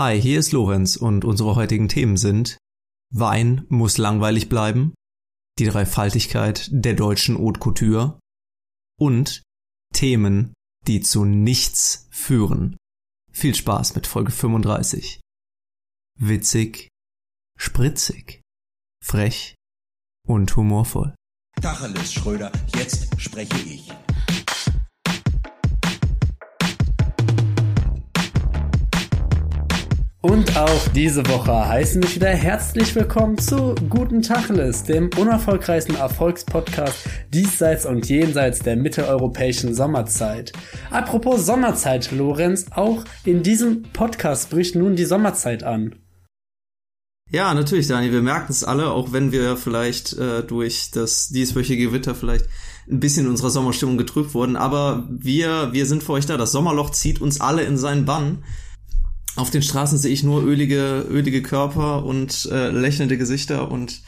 Hi, hier ist Lorenz und unsere heutigen Themen sind Wein muss langweilig bleiben, die Dreifaltigkeit der deutschen Haute Couture und Themen, die zu nichts führen. Viel Spaß mit Folge 35. Witzig, spritzig, frech und humorvoll. Tacheles, Schröder, jetzt spreche ich. Und auch diese Woche heißen wir wieder herzlich willkommen zu Guten Tacheles, dem unerfolgreichsten Erfolgspodcast diesseits und jenseits der mitteleuropäischen Sommerzeit. Apropos Sommerzeit, Lorenz, auch in diesem Podcast bricht nun die Sommerzeit an. Ja, natürlich, Dani, wir merken es alle, auch wenn wir vielleicht äh, durch das dieswöchige Gewitter vielleicht ein bisschen in unserer Sommerstimmung getrübt wurden, aber wir, wir sind für euch da. Das Sommerloch zieht uns alle in seinen Bann. Auf den Straßen sehe ich nur ölige, ölige Körper und äh, lächelnde Gesichter und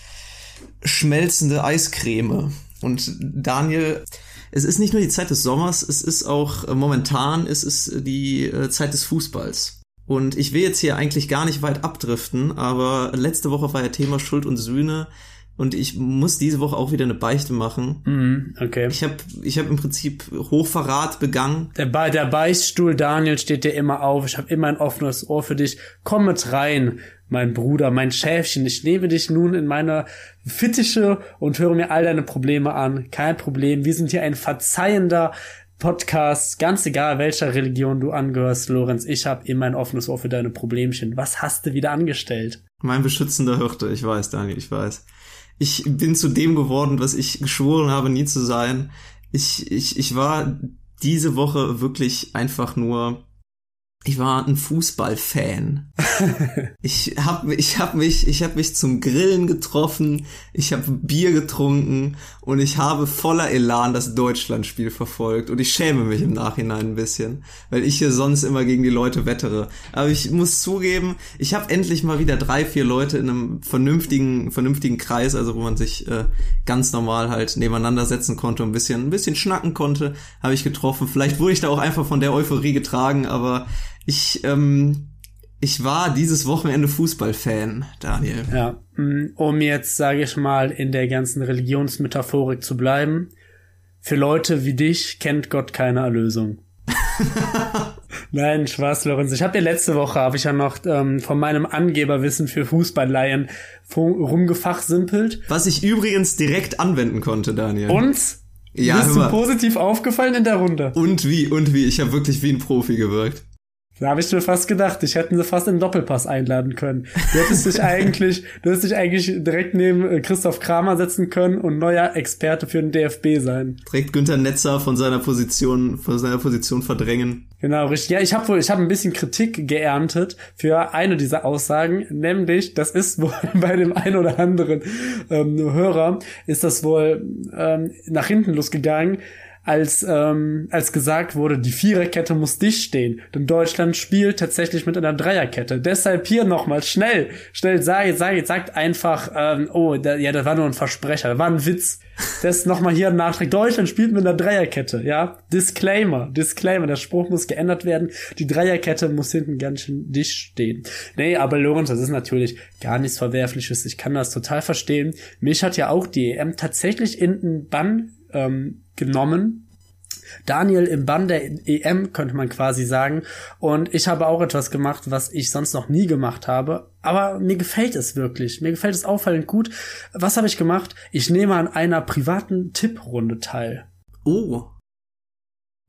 schmelzende Eiscreme. Und Daniel, es ist nicht nur die Zeit des Sommers, es ist auch äh, momentan, es ist die äh, Zeit des Fußballs. Und ich will jetzt hier eigentlich gar nicht weit abdriften, aber letzte Woche war ja Thema Schuld und Sühne und ich muss diese Woche auch wieder eine Beichte machen. Mhm, okay. Ich habe ich hab im Prinzip Hochverrat begangen. Der, Be der Beichtstuhl Daniel steht dir immer auf. Ich habe immer ein offenes Ohr für dich. Komm mit rein, mein Bruder, mein Schäfchen. Ich nehme dich nun in meiner Fittiche und höre mir all deine Probleme an. Kein Problem. Wir sind hier ein verzeihender Podcast, ganz egal welcher Religion du angehörst, Lorenz, ich habe immer ein offenes Ohr für deine Problemchen. Was hast du wieder angestellt? Mein beschützender Hirte, ich weiß, Daniel, ich weiß ich bin zu dem geworden, was ich geschworen habe, nie zu sein. Ich, ich, ich war diese Woche wirklich einfach nur ich war ein Fußballfan. ich habe ich hab mich, ich hab mich zum Grillen getroffen, ich habe Bier getrunken und ich habe voller Elan das Deutschlandspiel verfolgt und ich schäme mich im Nachhinein ein bisschen, weil ich hier sonst immer gegen die Leute wettere. Aber ich muss zugeben, ich habe endlich mal wieder drei, vier Leute in einem vernünftigen, vernünftigen Kreis, also wo man sich äh, ganz normal halt nebeneinander setzen konnte und ein bisschen, ein bisschen schnacken konnte, habe ich getroffen. Vielleicht wurde ich da auch einfach von der Euphorie getragen, aber ich, ähm, ich war dieses Wochenende Fußballfan, Daniel. Ja, mm, um jetzt, sage ich mal, in der ganzen Religionsmetaphorik zu bleiben. Für Leute wie dich kennt Gott keine Erlösung. Nein, Spaß, Lorenz. Ich habe ja letzte Woche, habe ich ja noch ähm, von meinem Angeberwissen für Fußballleihen rumgefachsimpelt. Was ich übrigens direkt anwenden konnte, Daniel. Und? Ja, bist du positiv aufgefallen in der Runde? Und wie, und wie. Ich habe wirklich wie ein Profi gewirkt. Da habe ich mir fast gedacht, ich hätten sie fast in Doppelpass einladen können. Du hättest dich eigentlich, du hättest dich eigentlich direkt neben äh, Christoph Kramer setzen können und neuer Experte für den DFB sein. Direkt Günther Netzer von seiner Position, von seiner Position verdrängen. Genau, richtig. Ja, ich habe wohl, ich habe ein bisschen Kritik geerntet für eine dieser Aussagen, nämlich, das ist wohl bei dem einen oder anderen ähm, Hörer, ist das wohl ähm, nach hinten losgegangen als, ähm, als gesagt wurde, die Viererkette muss dicht stehen. Denn Deutschland spielt tatsächlich mit einer Dreierkette. Deshalb hier nochmal schnell, schnell sag, sag, sagt einfach, ähm, oh, da, ja, das war nur ein Versprecher, das war ein Witz. Das nochmal hier ein Nachtrag. Deutschland spielt mit einer Dreierkette, ja. Disclaimer, Disclaimer, der Spruch muss geändert werden. Die Dreierkette muss hinten ganz schön dicht stehen. Nee, aber Lorenz, das ist natürlich gar nichts Verwerfliches. Ich kann das total verstehen. Mich hat ja auch die EM tatsächlich in den Bann ähm, genommen. Daniel im Bann der EM, könnte man quasi sagen. Und ich habe auch etwas gemacht, was ich sonst noch nie gemacht habe. Aber mir gefällt es wirklich. Mir gefällt es auffallend gut. Was habe ich gemacht? Ich nehme an einer privaten Tipprunde teil. Oh,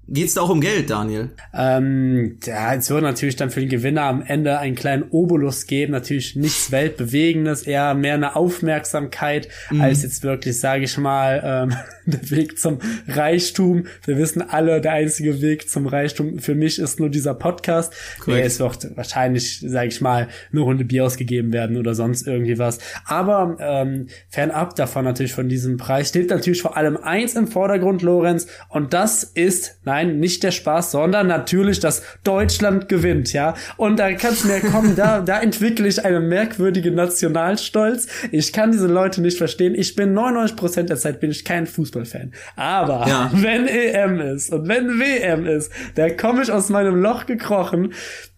Geht's da auch um Geld, Daniel? Ähm, ja, es wird natürlich dann für den Gewinner am Ende einen kleinen Obolus geben. Natürlich nichts Weltbewegendes, eher mehr eine Aufmerksamkeit, mhm. als jetzt wirklich, sage ich mal, ähm, der Weg zum Reichtum. Wir wissen alle, der einzige Weg zum Reichtum für mich ist nur dieser Podcast. Korrekt. Es wird wahrscheinlich, sage ich mal, eine Runde Bier ausgegeben werden oder sonst irgendwie was. Aber ähm, fernab davon natürlich von diesem Preis steht natürlich vor allem eins im Vordergrund, Lorenz, und das ist Nein, nicht der Spaß, sondern natürlich, dass Deutschland gewinnt, ja. Und da kannst du mir kommen, da, da entwickle ich einen merkwürdigen Nationalstolz. Ich kann diese Leute nicht verstehen. Ich bin 99% der Zeit bin ich kein Fußballfan. Aber ja. wenn EM ist und wenn WM ist, da komme ich aus meinem Loch gekrochen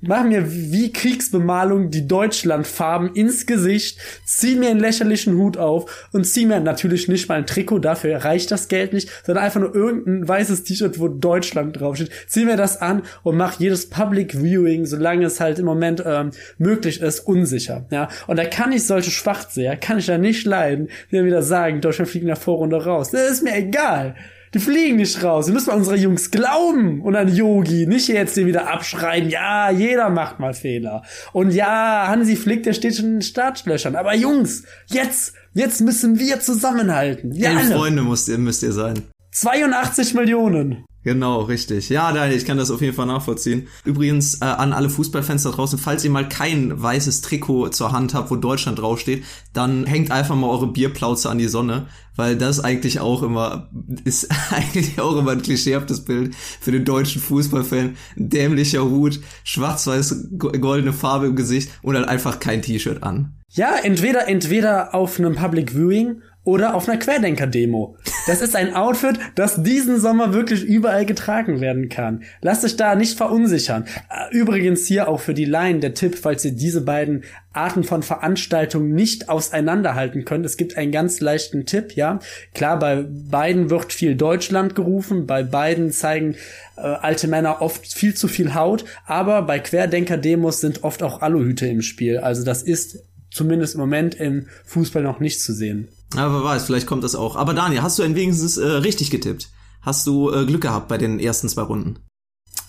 mach mir wie Kriegsbemalung die Deutschlandfarben ins Gesicht, zieh mir einen lächerlichen Hut auf und zieh mir natürlich nicht mal ein Trikot, dafür reicht das Geld nicht, sondern einfach nur irgendein weißes T-Shirt, wo Deutschland draufsteht. Zieh mir das an und mach jedes Public Viewing, solange es halt im Moment ähm, möglich ist, unsicher. Ja, und da kann ich solche Schwachseher, kann ich da nicht leiden, die dann wieder sagen, Deutschland fliegt in der Vorrunde raus. Das ist mir egal. Die fliegen nicht raus. Wir müssen mal unsere Jungs glauben und an Yogi. Nicht jetzt den wieder abschreiben. Ja, jeder macht mal Fehler. Und ja, Hansi Flick, der steht schon in den Startlöchern. Aber Jungs, jetzt, jetzt müssen wir zusammenhalten. Alle. Freunde müsst ihr, müsst ihr sein. 82 Millionen. Genau, richtig. Ja, Daniel, ich kann das auf jeden Fall nachvollziehen. Übrigens äh, an alle Fußballfans da draußen, falls ihr mal kein weißes Trikot zur Hand habt, wo Deutschland draufsteht, dann hängt einfach mal eure Bierplauze an die Sonne, weil das eigentlich auch immer ist eigentlich auch immer ein klischeehaftes Bild für den deutschen Fußballfan. Dämlicher Hut, schwarz-weiß goldene Farbe im Gesicht und halt einfach kein T-Shirt an. Ja, entweder entweder auf einem Public Viewing oder auf einer Querdenker-Demo. Das ist ein Outfit, das diesen Sommer wirklich überall getragen werden kann. Lasst euch da nicht verunsichern. Äh, übrigens hier auch für die Laien der Tipp, falls ihr diese beiden Arten von Veranstaltungen nicht auseinanderhalten könnt. Es gibt einen ganz leichten Tipp, ja. Klar, bei beiden wird viel Deutschland gerufen, bei beiden zeigen äh, alte Männer oft viel zu viel Haut, aber bei Querdenker-Demos sind oft auch Aluhüte im Spiel. Also das ist zumindest im Moment im Fußball noch nicht zu sehen. Aber wer weiß, vielleicht kommt das auch. Aber Daniel, hast du denn wenigstens äh, richtig getippt? Hast du äh, Glück gehabt bei den ersten zwei Runden?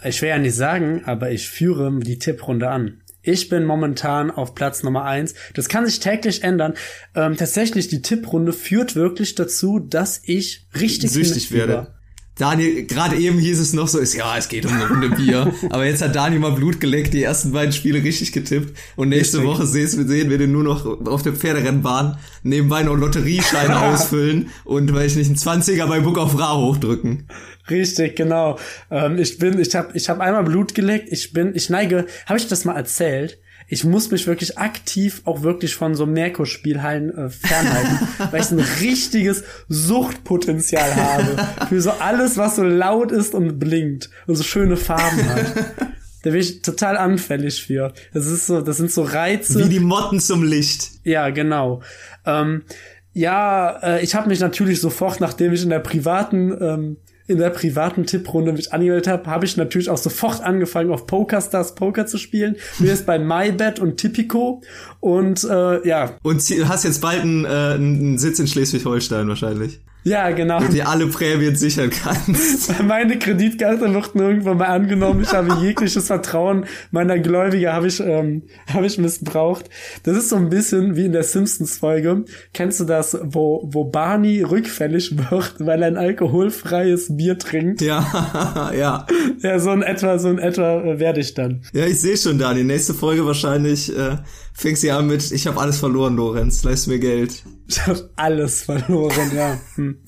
Ich will ja nicht sagen, aber ich führe die Tipprunde an. Ich bin momentan auf Platz Nummer eins. Das kann sich täglich ändern. Ähm, tatsächlich, die Tipprunde führt wirklich dazu, dass ich richtig süchtig werde. Daniel, gerade eben hieß es noch so, ist ja, es geht um eine Runde Bier. Aber jetzt hat Daniel mal Blut geleckt, die ersten beiden Spiele richtig getippt. Und nächste richtig. Woche sehen, wir den nur noch auf der Pferderennbahn nebenbei noch Lotteriescheine ausfüllen und weil ich nicht einen 20er bei Book of Ra hochdrücken. Richtig, genau. Ähm, ich bin, ich habe ich hab einmal Blut geleckt. Ich bin, ich neige, habe ich das mal erzählt? Ich muss mich wirklich aktiv auch wirklich von so Merkur-Spielhallen äh, fernhalten, weil ich ein richtiges Suchtpotenzial habe für so alles, was so laut ist und blinkt und so schöne Farben hat. Da bin ich total anfällig für. Das ist so, das sind so Reize. Wie die Motten zum Licht. Ja, genau. Ähm, ja, äh, ich habe mich natürlich sofort, nachdem ich in der privaten ähm, in der privaten Tipprunde mich angemeldet habe, habe ich natürlich auch sofort angefangen, auf PokerStars Poker zu spielen. Du bist bei MyBet und Tipico und äh, ja. Und hast jetzt bald einen, äh, einen Sitz in Schleswig-Holstein wahrscheinlich. Ja, genau. Und dir alle Prämien sichern kannst. Meine Kreditkarte wird nirgendwo mal angenommen. Ich habe jegliches Vertrauen meiner Gläubiger habe ich, ähm, habe ich missbraucht. Das ist so ein bisschen wie in der Simpsons-Folge. Kennst du das, wo, wo Barney rückfällig wird, weil er ein alkoholfreies Bier trinkt? Ja, ja. Ja, so in etwa, so in etwa äh, werde ich dann. Ja, ich sehe schon, Dani. Nächste Folge wahrscheinlich äh, fängst du an mit, ich habe alles verloren, Lorenz, leist mir Geld. Ich habe alles verloren, ja. Hm.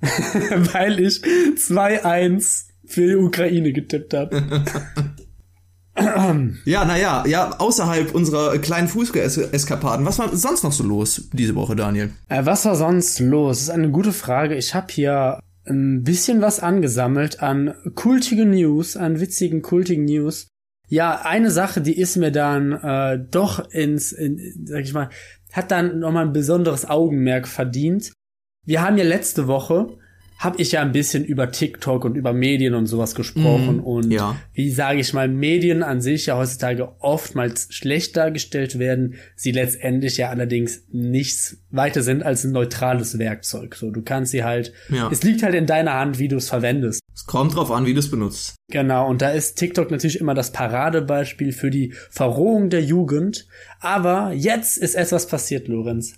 Weil ich 2-1 für die Ukraine getippt habe. ja, naja, ja, außerhalb unserer kleinen Fußball-Eskapaden, was war sonst noch so los diese Woche, Daniel? Äh, was war sonst los? Das ist eine gute Frage. Ich habe hier ein bisschen was angesammelt an kultigen News, an witzigen, kultigen News. Ja, eine Sache, die ist mir dann äh, doch ins, in, sag ich mal, hat dann nochmal ein besonderes Augenmerk verdient. Wir haben ja letzte Woche habe ich ja ein bisschen über TikTok und über Medien und sowas gesprochen mm, und ja. wie sage ich mal Medien an sich ja heutzutage oftmals schlecht dargestellt werden, sie letztendlich ja allerdings nichts weiter sind als ein neutrales Werkzeug. So, du kannst sie halt, ja. es liegt halt in deiner Hand, wie du es verwendest. Es kommt drauf an, wie du es benutzt. Genau, und da ist TikTok natürlich immer das Paradebeispiel für die Verrohung der Jugend. Aber jetzt ist etwas passiert, Lorenz.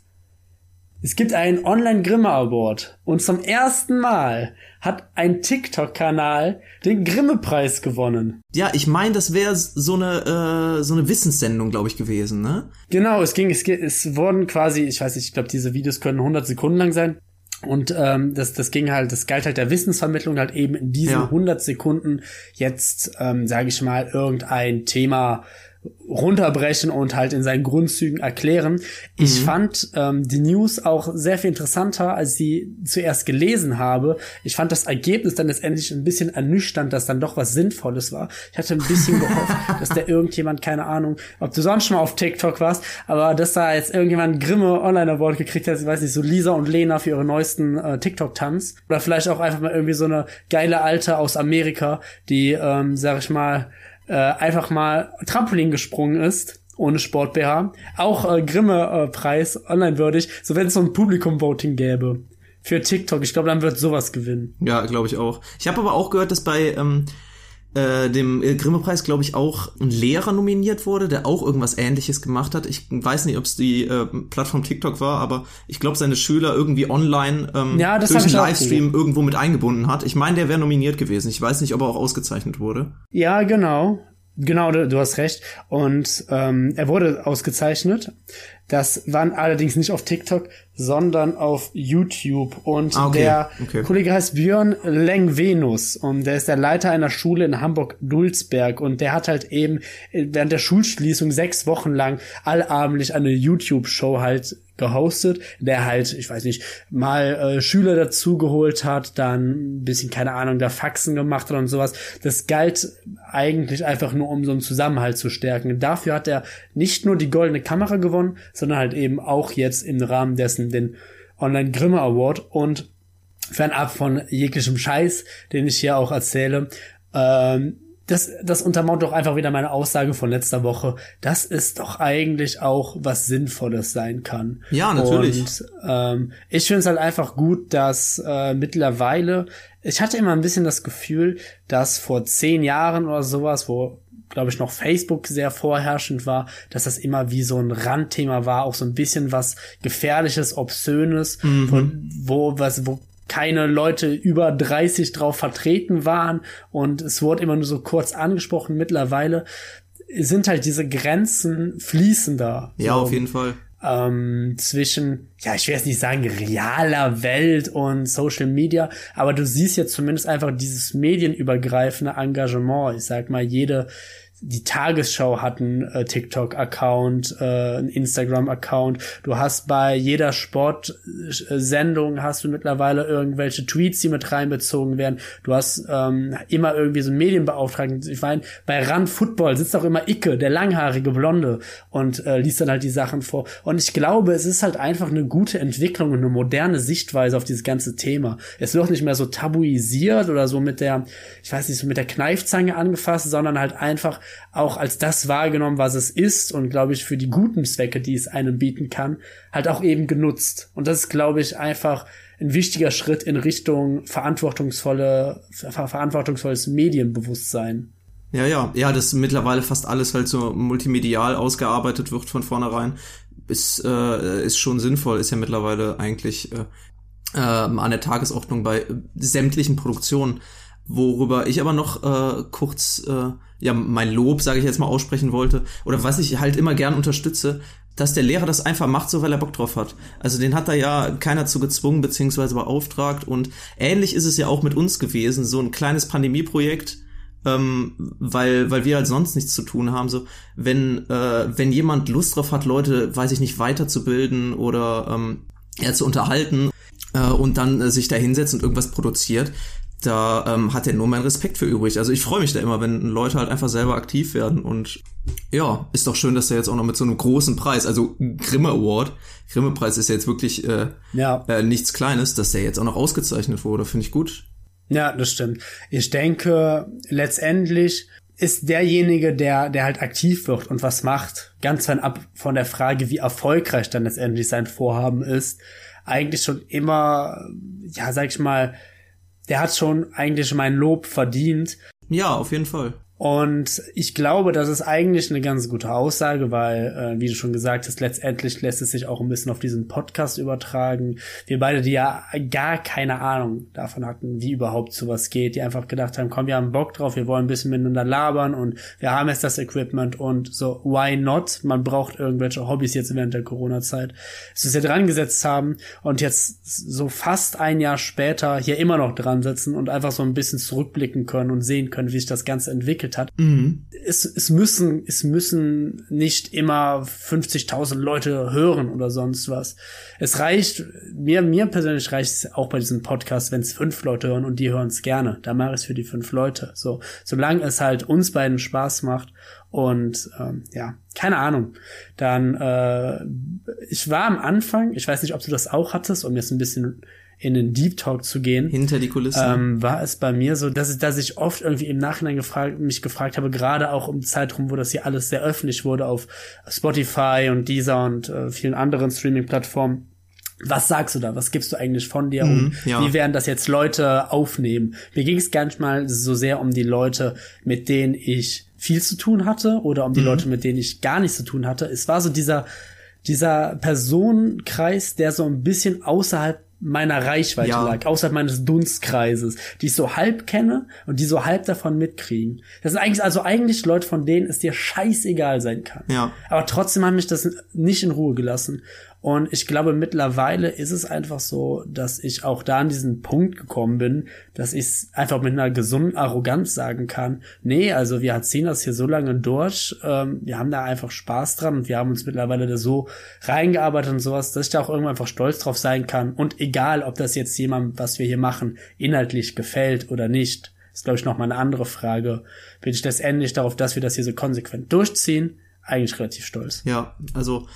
Es gibt einen Online-Grimme Award und zum ersten Mal hat ein TikTok-Kanal den Grimme-Preis gewonnen. Ja, ich meine, das wäre so eine äh, so eine Wissenssendung, glaube ich, gewesen, ne? Genau, es ging, es, es wurden quasi, ich weiß nicht, ich glaube, diese Videos können 100 Sekunden lang sein. Und ähm, das, das ging halt, das galt halt der Wissensvermittlung halt eben in diesen Ja. 100 Sekunden jetzt, ähm, sage ich mal, irgendein Thema runterbrechen und halt in seinen Grundzügen erklären. Ich fand ähm, die News auch sehr viel interessanter, als ich sie zuerst gelesen habe. Ich fand das Ergebnis dann letztendlich ein bisschen ernüchternd, dass dann doch was Sinnvolles war. Ich hatte ein bisschen gehofft, dass da irgendjemand, keine Ahnung, ob du sonst schon mal auf TikTok warst, aber dass da jetzt irgendjemand Grimme Online Award gekriegt hat, ich weiß nicht, so Lisa und Lena für ihre neuesten äh, TikTok-Tanz. Oder vielleicht auch einfach mal irgendwie so eine geile Alte aus Amerika, die, ähm, sag ich mal, äh, einfach mal Trampolin gesprungen ist ohne Sport BH. Auch äh, Grimme-Preis online würdig, so wenn es so ein Publikum-Voting gäbe. Für TikTok. Ich glaube, dann wird sowas gewinnen. Ja, glaube ich auch. Ich habe aber auch gehört, dass bei ähm, äh, dem äh, Grimme-Preis, glaube ich, auch ein Lehrer nominiert wurde, der auch irgendwas ähnliches gemacht hat. Ich weiß nicht, ob es die äh, Plattform TikTok war, aber ich glaube, seine Schüler irgendwie online ähm, Ja, durch einen Livestream irgendwo mit eingebunden hat. Ich meine, der wäre nominiert gewesen. Ich weiß nicht, ob er auch ausgezeichnet wurde. Ja, genau. Genau, du, du hast recht. Und ähm, er wurde ausgezeichnet. Das war allerdings nicht auf TikTok, sondern auf YouTube. Und Ah, okay. der Okay. Kollege heißt Björn Lengvenus und der ist der Leiter einer Schule in Hamburg-Dulsberg. Und der hat halt eben während der Schulschließung sechs Wochen lang allabendlich eine YouTube-Show halt gehostet, der halt, ich weiß nicht, mal äh, Schüler dazugeholt hat, dann ein bisschen, keine Ahnung, da Faxen gemacht hat und sowas. Das galt eigentlich einfach nur, um so einen Zusammenhalt zu stärken. Dafür hat er nicht nur die goldene Kamera gewonnen, sondern halt eben auch jetzt im Rahmen dessen den Online Grimme Award und fernab von jeglichem Scheiß, den ich hier auch erzähle, ähm, das, das untermauert doch einfach wieder meine Aussage von letzter Woche, dass es doch eigentlich auch was Sinnvolles sein kann. Ja, natürlich. Und ähm, ich finde es halt einfach gut, dass äh, mittlerweile, ich hatte immer ein bisschen das Gefühl, dass vor zehn Jahren oder sowas, wo glaube ich, noch Facebook sehr vorherrschend war, dass das immer wie so ein Randthema war, auch so ein bisschen was Gefährliches, Obszönes, von, wo, was, wo keine Leute über 30 drauf vertreten waren und es wurde immer nur so kurz angesprochen. Mittlerweile sind halt diese Grenzen fließender. Ja, so, auf jeden Fall. ähm, zwischen, ja, ich will jetzt nicht sagen realer Welt und Social Media, aber du siehst jetzt zumindest einfach dieses medienübergreifende Engagement. Ich sag mal, jede, die Tagesschau hat einen äh, TikTok-Account, äh, einen Instagram-Account. Du hast bei jeder Sportsendung hast du mittlerweile irgendwelche Tweets, die mit reinbezogen werden. Du hast ähm, immer irgendwie so einen Medienbeauftragten. Ich meine, bei Run Football sitzt auch immer Icke, der langhaarige Blonde, und äh, liest dann halt die Sachen vor. Und ich glaube, es ist halt einfach eine gute Entwicklung und eine moderne Sichtweise auf dieses ganze Thema. Es wird nicht mehr so tabuisiert oder so mit der, ich weiß nicht, so mit der Kneifzange angefasst, sondern halt einfach auch als das wahrgenommen, was es ist und glaube ich für die guten Zwecke, die es einem bieten kann, halt auch eben genutzt. Und das ist, glaube ich, einfach ein wichtiger Schritt in Richtung verantwortungsvolle, ver verantwortungsvolles Medienbewusstsein. Ja, ja, ja, dass mittlerweile fast alles halt so multimedial ausgearbeitet wird von vornherein, ist, äh, ist schon sinnvoll, ist ja mittlerweile eigentlich äh, äh, an der Tagesordnung bei sämtlichen Produktionen. Worüber ich aber noch äh, kurz äh, ja mein Lob, sage ich jetzt mal, aussprechen wollte, oder was ich halt immer gern unterstütze, dass der Lehrer das einfach macht, so weil er Bock drauf hat. Also den hat da ja keiner zu gezwungen beziehungsweise beauftragt und ähnlich ist es ja auch mit uns gewesen, so ein kleines Pandemieprojekt, ähm, weil weil wir halt sonst nichts zu tun haben. So wenn äh, wenn jemand Lust drauf hat, Leute, weiß ich nicht, weiterzubilden oder ähm, ja, zu unterhalten äh, und dann äh, sich da hinsetzt und irgendwas produziert, da ähm, hat er nur meinen Respekt für übrig. Also ich freue mich da immer, wenn Leute halt einfach selber aktiv werden und ja, ist doch schön, dass er jetzt auch noch mit so einem großen Preis, also Grimme Award, Grimme Preis ist ja jetzt wirklich äh, Ja. äh, nichts Kleines, dass der jetzt auch noch ausgezeichnet wurde, finde ich gut. Ja, das stimmt. Ich denke, letztendlich ist derjenige, der, der halt aktiv wird und was macht, ganz fernab von der Frage, wie erfolgreich dann letztendlich sein Vorhaben ist, eigentlich schon immer, ja, sag ich mal, der hat schon eigentlich mein Lob verdient. Ja, auf jeden Fall. Und ich glaube, das ist eigentlich eine ganz gute Aussage, weil, äh, wie du schon gesagt hast, letztendlich lässt es sich auch ein bisschen auf diesen Podcast übertragen. Wir beide, die ja gar keine Ahnung davon hatten, wie überhaupt sowas geht, die einfach gedacht haben, komm, wir haben Bock drauf, wir wollen ein bisschen miteinander labern und wir haben jetzt das Equipment und so, why not? Man braucht irgendwelche Hobbys jetzt während der Corona-Zeit. Es ist ja dran gesetzt haben und jetzt so fast ein Jahr später hier immer noch dran sitzen und einfach so ein bisschen zurückblicken können und sehen können, wie sich das Ganze entwickelt entwickelt hat. Mhm. Es, es müssen, es müssen nicht immer 50.000 Leute hören oder sonst was. Es reicht, mir, mir persönlich reicht es auch bei diesem Podcast, wenn es fünf Leute hören und die hören es gerne. Da mache ich es für die fünf Leute. So, solange es halt uns beiden Spaß macht und ähm, ja, keine Ahnung. Dann, äh, ich war am Anfang, ich weiß nicht, ob du das auch hattest, um jetzt ein bisschen in den Deep Talk zu gehen. Hinter die Kulissen. Ähm, war es bei mir so, dass ich, dass ich oft irgendwie im Nachhinein gefragt, mich gefragt habe, gerade auch im Zeitraum, wo das hier alles sehr öffentlich wurde auf Spotify und Deezer und äh, vielen anderen Streaming-Plattformen. Was sagst du da? Was gibst du eigentlich von dir? Mhm, und ja. wie werden das jetzt Leute aufnehmen? Mir ging es gar nicht mal so sehr um die Leute, mit denen ich viel zu tun hatte oder um die mhm. Leute, mit denen ich gar nichts zu tun hatte. Es war so dieser, dieser Personenkreis, der so ein bisschen außerhalb meiner Reichweite ja. lag, außerhalb meines Dunstkreises, die ich so halb kenne und die so halb davon mitkriegen. Das sind eigentlich, also eigentlich Leute, von denen es dir scheißegal sein kann. Ja. Aber trotzdem haben mich das nicht in Ruhe gelassen. Und ich glaube, mittlerweile ist es einfach so, dass ich auch da an diesen Punkt gekommen bin, dass ich es einfach mit einer gesunden Arroganz sagen kann, nee, also wir ziehen das hier so lange durch, ähm, wir haben da einfach Spaß dran und wir haben uns mittlerweile da so reingearbeitet und sowas, dass ich da auch irgendwann einfach stolz drauf sein kann. Und egal, ob das jetzt jemand, was wir hier machen, inhaltlich gefällt oder nicht, ist, glaube ich, noch mal eine andere Frage. Bin ich letztendlich darauf, dass wir das hier so konsequent durchziehen, eigentlich relativ stolz. Ja, also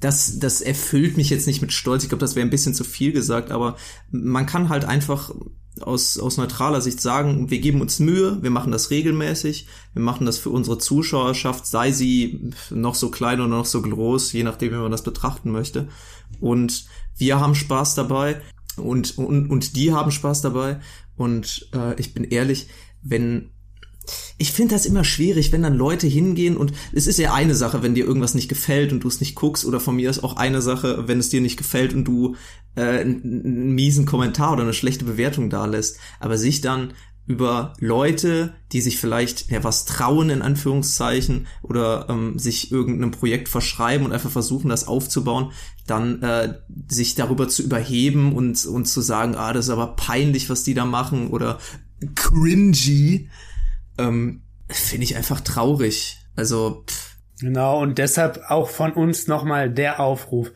das, das erfüllt mich jetzt nicht mit Stolz. Ich glaube, das wäre ein bisschen zu viel gesagt, aber man kann halt einfach aus, aus neutraler Sicht sagen, wir geben uns Mühe, wir machen das regelmäßig, wir machen das für unsere Zuschauerschaft, sei sie noch so klein oder noch so groß, je nachdem, wie man das betrachten möchte. Und wir haben Spaß dabei und, und, und die haben Spaß dabei. Und äh, ich bin ehrlich, wenn ich finde das immer schwierig, wenn dann Leute hingehen und es ist ja eine Sache, wenn dir irgendwas nicht gefällt und du es nicht guckst oder von mir ist auch eine Sache, wenn es dir nicht gefällt und du äh, einen, miesen Kommentar oder eine schlechte Bewertung da lässt, aber sich dann über Leute, die sich vielleicht ja was trauen in Anführungszeichen oder ähm, sich irgendeinem Projekt verschreiben und einfach versuchen, das aufzubauen, dann äh, sich darüber zu überheben und und zu sagen, ah, das ist aber peinlich, was die da machen oder cringy ähm, finde ich einfach traurig. Also pff. genau und deshalb auch von uns nochmal der Aufruf.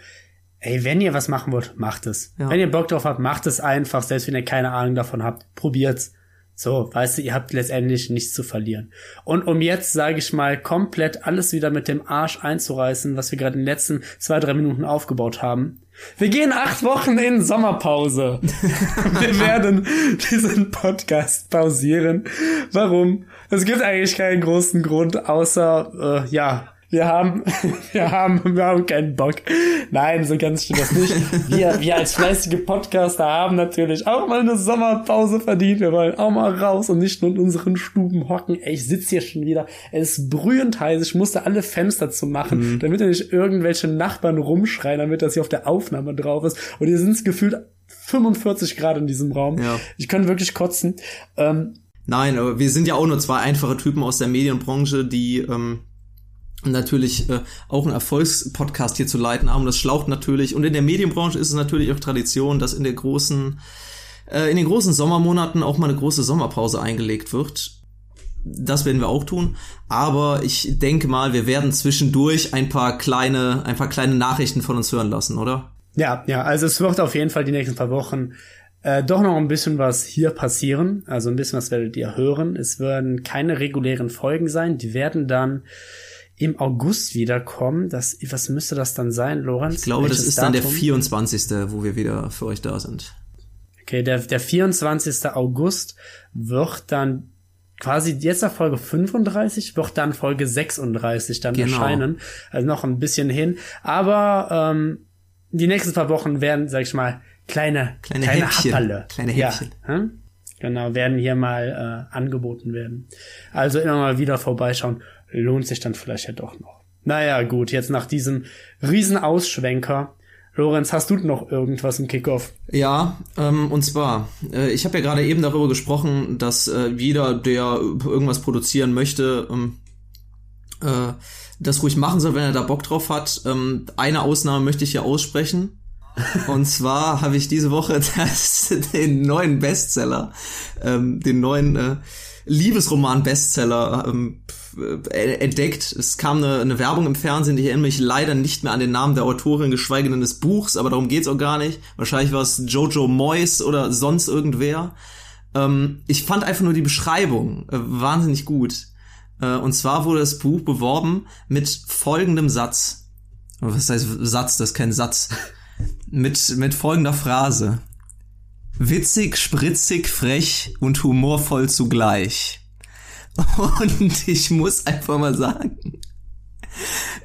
Ey, wenn ihr was machen wollt, macht es. Ja. Wenn ihr Bock drauf habt, macht es einfach, selbst wenn ihr keine Ahnung davon habt. Probiert's. So, weißt du, ihr habt letztendlich nichts zu verlieren. Und um jetzt, sage ich mal, komplett alles wieder mit dem Arsch einzureißen, was wir gerade in den letzten zwei, drei Minuten aufgebaut haben. Wir gehen acht Wochen in Sommerpause. wir werden diesen Podcast pausieren. Warum? Es gibt eigentlich keinen großen Grund, außer, äh, ja, wir haben, wir haben, wir haben keinen Bock. Nein, so ganz stimmt das nicht. Wir, wir als fleißige Podcaster haben natürlich auch mal eine Sommerpause verdient. Wir wollen auch mal raus und nicht nur in unseren Stuben hocken. Ey, ich sitze hier schon wieder. Es ist brühend heiß. Ich musste alle Fenster zu machen, mhm. damit ja nicht irgendwelche Nachbarn rumschreien, damit das hier auf der Aufnahme drauf ist. Und hier sind es gefühlt 45 Grad in diesem Raum. Ja. Ich kann wirklich kotzen. Ähm, Nein, aber wir sind ja auch nur zwei einfache Typen aus der Medienbranche, die ähm, natürlich äh, auch einen Erfolgspodcast hier zu leiten haben. Das schlaucht natürlich. Und in der Medienbranche ist es natürlich auch Tradition, dass in der großen, äh, in den großen Sommermonaten auch mal eine große Sommerpause eingelegt wird. Das werden wir auch tun. Aber ich denke mal, wir werden zwischendurch ein paar kleine, ein paar kleine Nachrichten von uns hören lassen, oder? Ja, ja. Also es wird auf jeden Fall die nächsten paar Wochen äh, doch noch ein bisschen was hier passieren. Also ein bisschen was werdet ihr hören. Es werden keine regulären Folgen sein. Die werden dann im August wiederkommen. Das, was müsste das dann sein, Lorenz? Ich glaube, Welches das ist Datum? dann der 24., wo wir wieder für euch da sind. Okay, der, der 24. August wird dann quasi jetzt nach Folge 35 wird dann Folge 36 dann genau. erscheinen. Also noch ein bisschen hin. Aber ähm, die nächsten paar Wochen werden, sag ich mal, kleine, kleine, kleine Häppchen. Happerle. Kleine Häppchen. Ja, hm? Genau, werden hier mal äh, angeboten werden. Also immer mal wieder vorbeischauen. Lohnt sich dann vielleicht ja doch noch. Naja, gut, jetzt nach diesem riesen Ausschwenker. Lorenz, hast du noch irgendwas im Kickoff? Ja, ähm, und zwar, äh, ich habe ja gerade eben darüber gesprochen, dass äh, jeder, der irgendwas produzieren möchte, ähm, äh, das ruhig machen soll, wenn er da Bock drauf hat. Ähm, eine Ausnahme möchte ich hier aussprechen. Und zwar habe ich diese Woche das, den neuen Bestseller, ähm, den neuen äh, Liebesroman-Bestseller ähm, äh, entdeckt. Es kam eine, eine Werbung im Fernsehen, ich erinnere mich leider nicht mehr an den Namen der Autorin, geschweige denn des Buchs, aber darum geht's auch gar nicht. Wahrscheinlich war es Jojo Moyes oder sonst irgendwer. Ähm, ich fand einfach nur die Beschreibung äh, wahnsinnig gut. Äh, und zwar wurde das Buch beworben mit folgendem Satz. Was heißt Satz? Das ist kein Satz. Mit, mit folgender Phrase. Witzig, spritzig, frech und humorvoll zugleich. Und ich muss einfach mal sagen,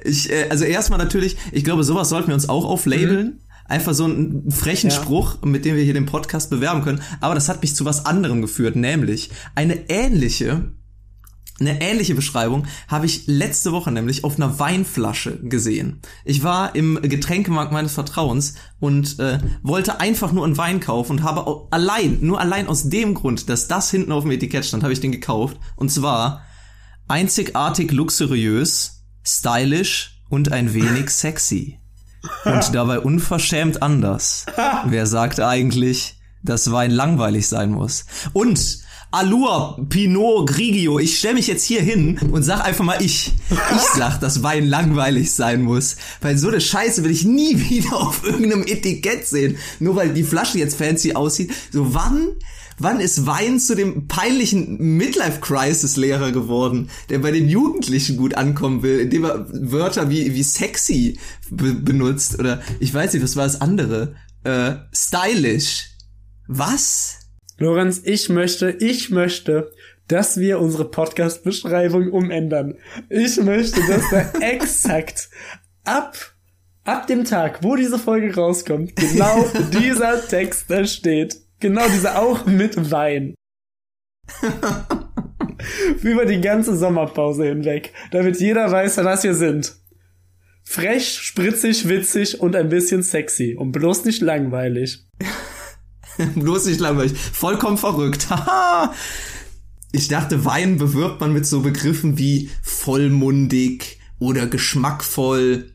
ich, äh, also erstmal natürlich, ich glaube, sowas sollten wir uns auch auflabeln. Mhm. Einfach so einen frechen ja. Spruch, mit dem wir hier den Podcast bewerben können. Aber das hat mich zu was anderem geführt, nämlich eine ähnliche eine ähnliche Beschreibung habe ich letzte Woche nämlich auf einer Weinflasche gesehen. Ich war im Getränkemarkt meines Vertrauens und äh, wollte einfach nur einen Wein kaufen und habe allein, nur allein aus dem Grund, dass das hinten auf dem Etikett stand, habe ich den gekauft. Und zwar einzigartig luxuriös, stylisch und ein wenig sexy. Und dabei unverschämt anders. Wer sagt eigentlich, dass Wein langweilig sein muss? Und Allure, Pinot, Grigio. Ich stelle mich jetzt hier hin und sag einfach mal ich. Ich sag, dass Wein langweilig sein muss. Weil so eine Scheiße will ich nie wieder auf irgendeinem Etikett sehen. Nur weil die Flasche jetzt fancy aussieht. So wann, wann ist Wein zu dem peinlichen Midlife-Crisis-Lehrer geworden, der bei den Jugendlichen gut ankommen will, indem er Wörter wie, wie sexy be benutzt oder ich weiß nicht, was war das andere? Äh, stylish. Was? Lorenz, ich möchte, ich möchte, dass wir unsere Podcast-Beschreibung umändern. Ich möchte, dass da exakt ab, ab dem Tag, wo diese Folge rauskommt, genau dieser Text da steht. Genau dieser auch mit Wein. Über die ganze Sommerpause hinweg, damit jeder weiß, was wir sind. Frech, spritzig, witzig und ein bisschen sexy und bloß nicht langweilig. Bloß nicht langweilig. Vollkommen verrückt. Haha. ich dachte, Wein bewirbt man mit so Begriffen wie vollmundig oder geschmackvoll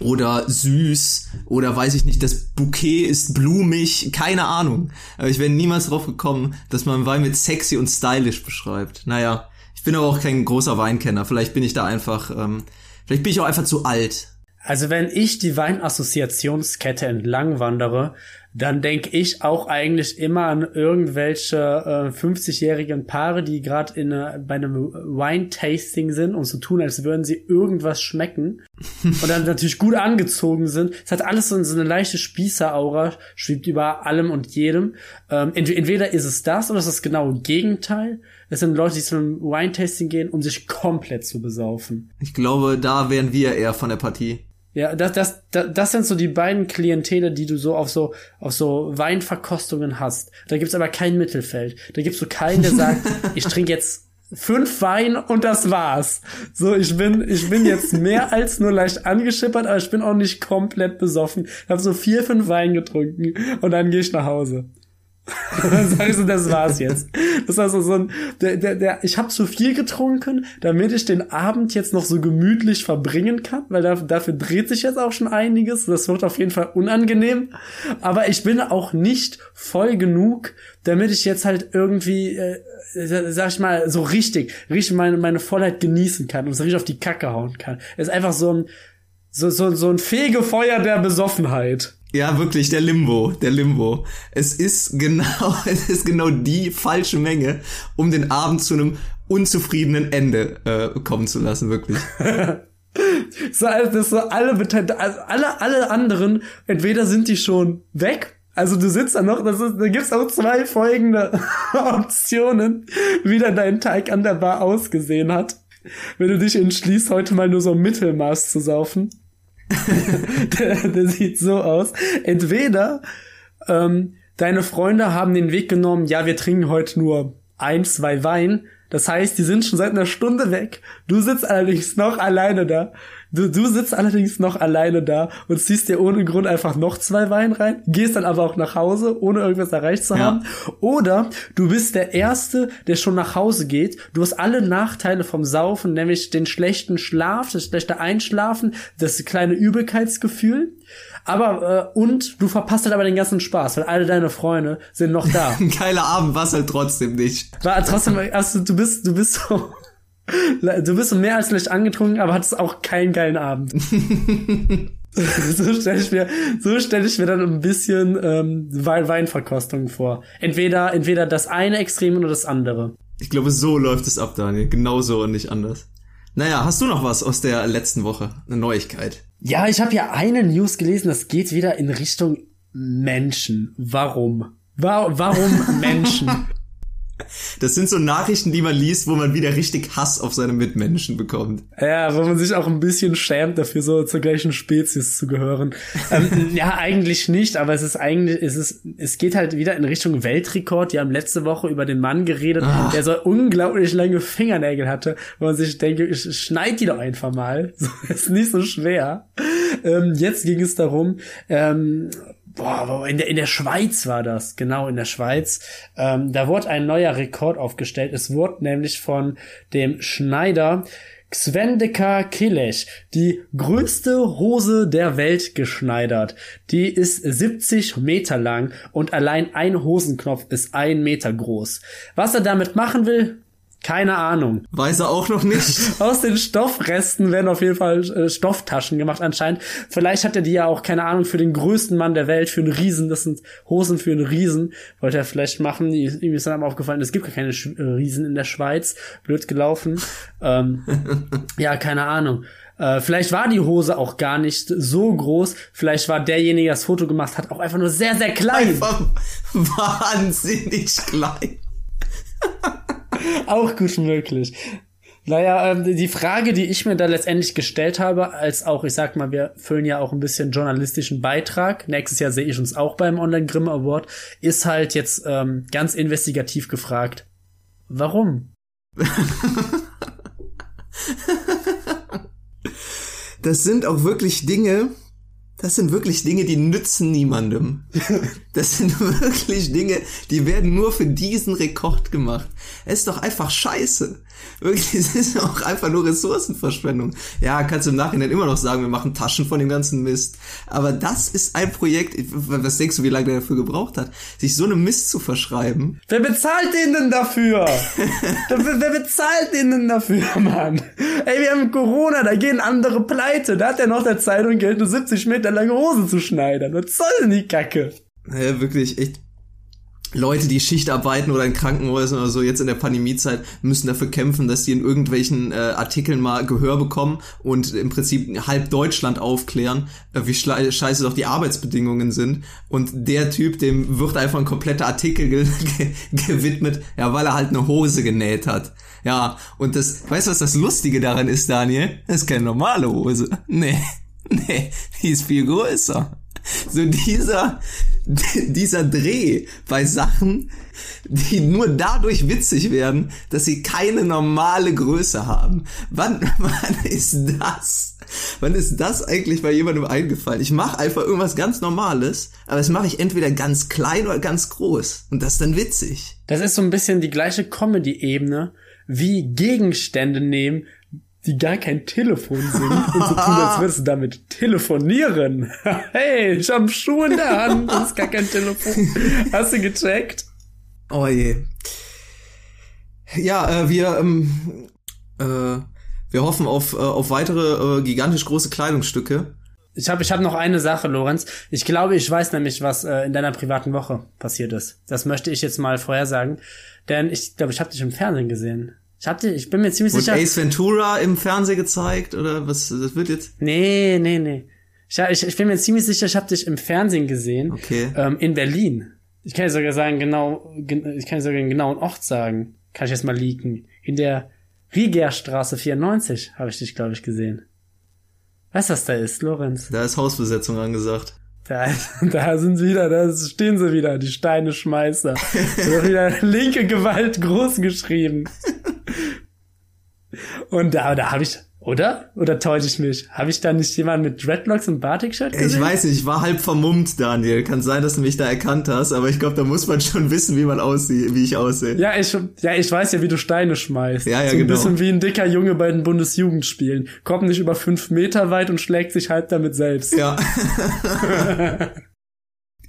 oder süß oder weiß ich nicht, das Bouquet ist blumig, keine Ahnung. Aber ich wäre niemals drauf gekommen, dass man Wein mit sexy und stylisch beschreibt. Naja, ich bin aber auch kein großer Weinkenner. Vielleicht bin ich da einfach, ähm, vielleicht bin ich auch einfach zu alt. Also wenn ich die Weinassoziationskette entlang wandere, dann denke ich auch eigentlich immer an irgendwelche äh, 50-jährigen Paare, die gerade in äh, bei einem Wine-Tasting sind und so tun, als würden sie irgendwas schmecken und dann natürlich gut angezogen sind. Es hat alles so, so eine leichte Spießer-Aura, schwebt über allem und jedem. Ähm, ent entweder ist es das oder ist das genau Gegenteil. Es sind Leute, die zu einem Wine-Tasting gehen, um sich komplett zu besaufen. Ich glaube, da wären wir eher von der Partie. Ja, das, das, das, das sind so die beiden Klientele, die du so auf so, auf so Weinverkostungen hast. Da gibt's aber kein Mittelfeld. Da gibt's so keinen, der sagt, ich trinke jetzt fünf Wein und das war's. So, ich bin, ich bin jetzt mehr als nur leicht angeschippert, aber ich bin auch nicht komplett besoffen. Ich habe so vier, fünf Wein getrunken und dann gehe ich nach Hause. Dann sag ich so, das war's jetzt. Das ist also so ein, der, der, der, ich habe zu viel getrunken, damit ich den Abend jetzt noch so gemütlich verbringen kann, weil da, dafür dreht sich jetzt auch schon einiges. Das wird auf jeden Fall unangenehm. Aber ich bin auch nicht voll genug, damit ich jetzt halt irgendwie, äh, sag ich mal, so richtig, richtig meine, meine Vollheit genießen kann und so richtig auf die Kacke hauen kann. Es ist einfach so ein, so, so, so ein Fegefeuer der Besoffenheit. Ja, wirklich, der Limbo, der Limbo. Es ist genau, es ist genau die falsche Menge, um den Abend zu einem unzufriedenen Ende äh, kommen zu lassen, wirklich. so, also, das so alle, also alle, alle anderen, entweder sind die schon weg, also du sitzt da noch, das ist, da gibt's auch zwei folgende Optionen, wie dann dein Teig an der Bar ausgesehen hat. Wenn du dich entschließt, heute mal nur so Mittelmaß zu saufen. der, der sieht so aus. Entweder ähm, deine Freunde haben den Weg genommen, ja, wir trinken heute nur ein, zwei Wein. Das heißt, die sind schon seit einer Stunde weg. Du sitzt allerdings noch alleine da. Du, du sitzt allerdings noch alleine da und ziehst dir ohne Grund einfach noch zwei Wein rein, gehst dann aber auch nach Hause, ohne irgendwas erreicht zu haben. Ja. Oder du bist der Erste, der schon nach Hause geht. Du hast alle Nachteile vom Saufen, nämlich den schlechten Schlaf, das schlechte Einschlafen, das kleine Übelkeitsgefühl. Aber, äh, und du verpasst halt aber den ganzen Spaß, weil alle deine Freunde sind noch da. Ein geiler Abend war halt trotzdem nicht. War trotzdem, also du bist, du bist so, du bist mehr als leicht angetrunken, aber hattest auch keinen geilen Abend. so stelle ich mir, so stelle ich mir dann ein bisschen ähm, Weinverkostung vor. Entweder, entweder das eine Extrem oder das andere. Ich glaube, so läuft es ab, Daniel. Genauso und nicht anders. Naja, hast du noch was aus der letzten Woche? Eine Neuigkeit? Ja, ich habe ja eine News gelesen, das geht wieder in Richtung Menschen. Warum? Wa warum Menschen? Das sind so Nachrichten, die man liest, wo man wieder richtig Hass auf seine Mitmenschen bekommt. Ja, wo man sich auch ein bisschen schämt dafür, so zur gleichen Spezies zu gehören. ähm, ja, eigentlich nicht, aber es ist eigentlich, es ist, es geht halt wieder in Richtung Weltrekord. Die haben letzte Woche über den Mann geredet, Ach. der so unglaublich lange Fingernägel hatte, wo man sich denkt, ich schneid die doch einfach mal. So, ist nicht so schwer. Ähm, jetzt ging es darum, ähm, boah, in der, in der Schweiz war das, genau, in der Schweiz. Ähm, da wurde ein neuer Rekord aufgestellt. Es wurde nämlich von dem Schneider Xvendeka Kilech, die größte Hose der Welt geschneidert. Die ist 70 Meter lang und allein ein Hosenknopf ist ein Meter groß. Was er damit machen will, keine Ahnung. Weiß er auch noch nicht. Aus den Stoffresten werden auf jeden Fall äh, Stofftaschen gemacht anscheinend. Vielleicht hat er die ja auch, keine Ahnung, für den größten Mann der Welt, für einen Riesen. Das sind Hosen für einen Riesen. Wollte er vielleicht machen. Ihm ist dann aber aufgefallen, es gibt gar keine Sch äh, Riesen in der Schweiz. Blöd gelaufen. ähm, ja, keine Ahnung. Äh, vielleicht war die Hose auch gar nicht so groß. Vielleicht war derjenige, der das Foto gemacht hat, auch einfach nur sehr, sehr klein. Einfach wahnsinnig klein. auch gut möglich. Naja, ähm, die Frage, die ich mir da letztendlich gestellt habe, als auch, ich sag mal, wir füllen ja auch ein bisschen journalistischen Beitrag. Nächstes Jahr sehe ich uns auch beim Online Grimm Award, ist halt jetzt ähm, ganz investigativ gefragt. Warum? das sind auch wirklich Dinge, das sind wirklich Dinge, die nützen niemandem. Das sind wirklich Dinge, die werden nur für diesen Rekord gemacht. Es ist doch einfach scheiße. Wirklich, es ist auch einfach nur Ressourcenverschwendung. Ja, kannst du im Nachhinein immer noch sagen, wir machen Taschen von dem ganzen Mist. Aber das ist ein Projekt, was denkst du, wie lange der dafür gebraucht hat, sich so eine Mist zu verschreiben? Wer bezahlt den denn dafür? wer, bezahlt den denn dafür, Mann? Ey, wir haben Corona, da gehen andere pleite. Da hat er noch der Zeitung Geld, nur 70 Meter lange Hosen zu schneidern. Was soll denn die Kacke? Naja, wirklich, echt Leute, die Schicht arbeiten oder in Krankenhäusern oder so jetzt in der Pandemiezeit müssen dafür kämpfen, dass die in irgendwelchen äh, Artikeln mal Gehör bekommen und im Prinzip halb Deutschland aufklären, äh, wie scheiße doch die Arbeitsbedingungen sind. Und der Typ, dem wird einfach ein kompletter Artikel ge ge gewidmet, ja, weil er halt eine Hose genäht hat. Ja, und das, weißt du, was das Lustige daran ist, Daniel? Das ist keine normale Hose. Nee, nee, die ist viel größer. So dieser, dieser Dreh bei Sachen, die nur dadurch witzig werden, dass sie keine normale Größe haben. Wann, wann ist das? Wann ist das eigentlich bei jemandem eingefallen? Ich mache einfach irgendwas ganz Normales, aber das mache ich entweder ganz klein oder ganz groß. Und das ist dann witzig. Das ist so ein bisschen die gleiche Comedy-Ebene wie Gegenstände nehmen, die gar kein Telefon sind und so tun, als würdest du damit telefonieren. hey, ich hab einen Schuh in der Hand, das ist gar kein Telefon. Hast du gecheckt? Oh je. Ja, äh, wir, ähm, äh, wir hoffen auf, äh, auf weitere äh, gigantisch große Kleidungsstücke. Ich habe ich hab noch eine Sache, Lorenz. Ich glaube, ich weiß nämlich, was äh, in deiner privaten Woche passiert ist. Das möchte ich jetzt mal vorhersagen. Denn ich glaube, ich habe dich im Fernsehen gesehen. Ich hatte, ich bin mir ziemlich Wurde sicher. Ace Ventura im Fernsehen gezeigt oder was? Das wird jetzt? Nee, nee, nee. Ich, ich, ich bin mir ziemlich sicher, ich habe dich im Fernsehen gesehen. Okay. Ähm, in Berlin. Ich kann dir sogar sagen, genau, ich kann dir sogar einen genauen Ort sagen. Kann ich jetzt mal leaken. In der Riegerstraße 94 habe ich dich, glaube ich, gesehen. Weißt du, was da ist, Lorenz? Da ist Hausbesetzung angesagt. Da, da sind sie wieder, da stehen sie wieder, die Steineschmeißer. Da wird wieder linke Gewalt groß geschrieben. Und da, da habe ich, oder? Oder täusche ich mich? Habe ich da nicht jemanden mit Dreadlocks und Batik-Shirt gesehen? Ich weiß nicht, ich war halb vermummt, Daniel. Kann sein, dass du mich da erkannt hast, aber ich glaube, da muss man schon wissen, wie man aussieht, wie ich aussehe. Ja, ich, ja, ich weiß ja, wie du Steine schmeißt. Ja, ja, so ein genau. bisschen wie ein dicker Junge bei den Bundesjugendspielen. Kommt nicht über fünf Meter weit und schlägt sich halb damit selbst. Ja.